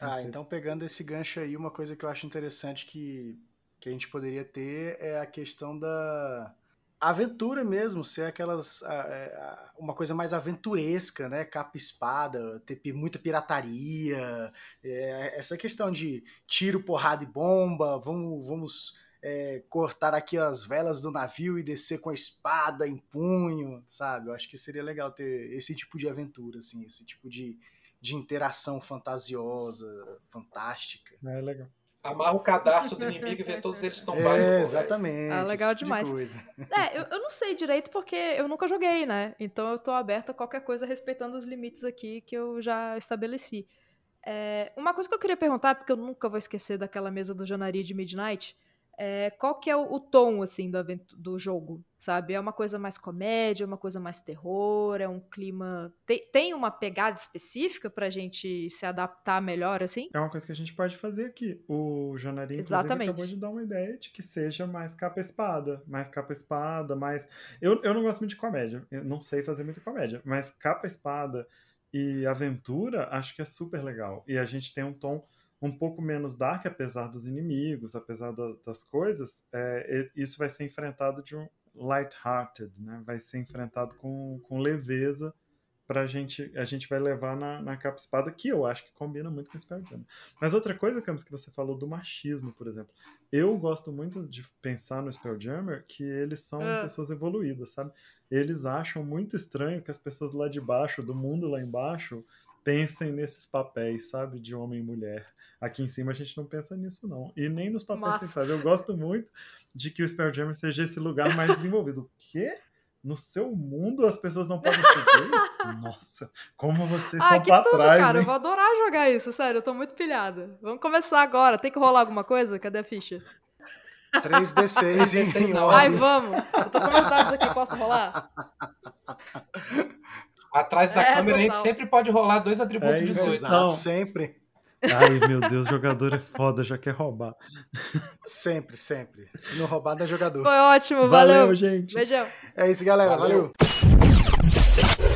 Ah, então pegando esse gancho aí, uma coisa que eu acho interessante que que a gente poderia ter é a questão da aventura mesmo, ser aquelas é, uma coisa mais aventuresca, né? Capa espada, ter muita pirataria, é, essa questão de tiro, porrada e bomba, vamos, vamos é, cortar aqui as velas do navio e descer com a espada em punho, sabe? Eu acho que seria legal ter esse tipo de aventura, assim, esse tipo de, de interação fantasiosa, fantástica. É legal amarra o cadarço do inimigo e vê todos eles (laughs) tombarem. É, exatamente. Ah, legal tipo demais. De é, eu, (laughs) eu não sei direito porque eu nunca joguei, né? Então eu tô aberta a qualquer coisa respeitando os limites aqui que eu já estabeleci. É, uma coisa que eu queria perguntar, porque eu nunca vou esquecer daquela mesa do Janaria de Midnight, é, qual que é o, o tom, assim, do, do, jogo, sabe? É uma coisa mais comédia, é uma coisa mais terror, é um clima... Tem, tem uma pegada específica pra gente se adaptar melhor, assim? É uma coisa que a gente pode fazer aqui. O Exatamente. acabou de dar uma ideia de que seja mais capa-espada. Mais capa-espada, mais... Eu, eu não gosto muito de comédia, eu não sei fazer muita comédia, mas capa-espada e aventura, acho que é super legal. E a gente tem um tom um pouco menos dark, apesar dos inimigos, apesar da, das coisas, é, isso vai ser enfrentado de um light-hearted, né? Vai ser enfrentado com, com leveza pra gente, a gente vai levar na, na capa espada, que eu acho que combina muito com o Spelljammer. Mas outra coisa, Camus, que você falou do machismo, por exemplo. Eu gosto muito de pensar no Spelljammer que eles são é. pessoas evoluídas, sabe? Eles acham muito estranho que as pessoas lá de baixo, do mundo lá embaixo, pensem nesses papéis, sabe? De homem e mulher. Aqui em cima a gente não pensa nisso, não. E nem nos papéis Nossa. Eu gosto muito de que o Spelljammer seja esse lugar mais desenvolvido. O quê? No seu mundo as pessoas não podem (laughs) ser gays? Nossa, como vocês ah, são pra tudo, trás, cara. Hein? Eu vou adorar jogar isso, sério. Eu tô muito pilhada. Vamos começar agora. Tem que rolar alguma coisa? Cadê a ficha? 3D6, 3D6 não. Ai, vamos. Eu tô com meus dados aqui, posso rolar? (laughs) Atrás da é, câmera total. a gente sempre pode rolar dois atributos é, 18. Exato, sempre. Ai, meu Deus, jogador é foda, já quer roubar. Sempre, sempre. Se não roubar, dá jogador. Foi ótimo, valeu. Valeu, gente. Beijão. É isso, galera. valeu. valeu.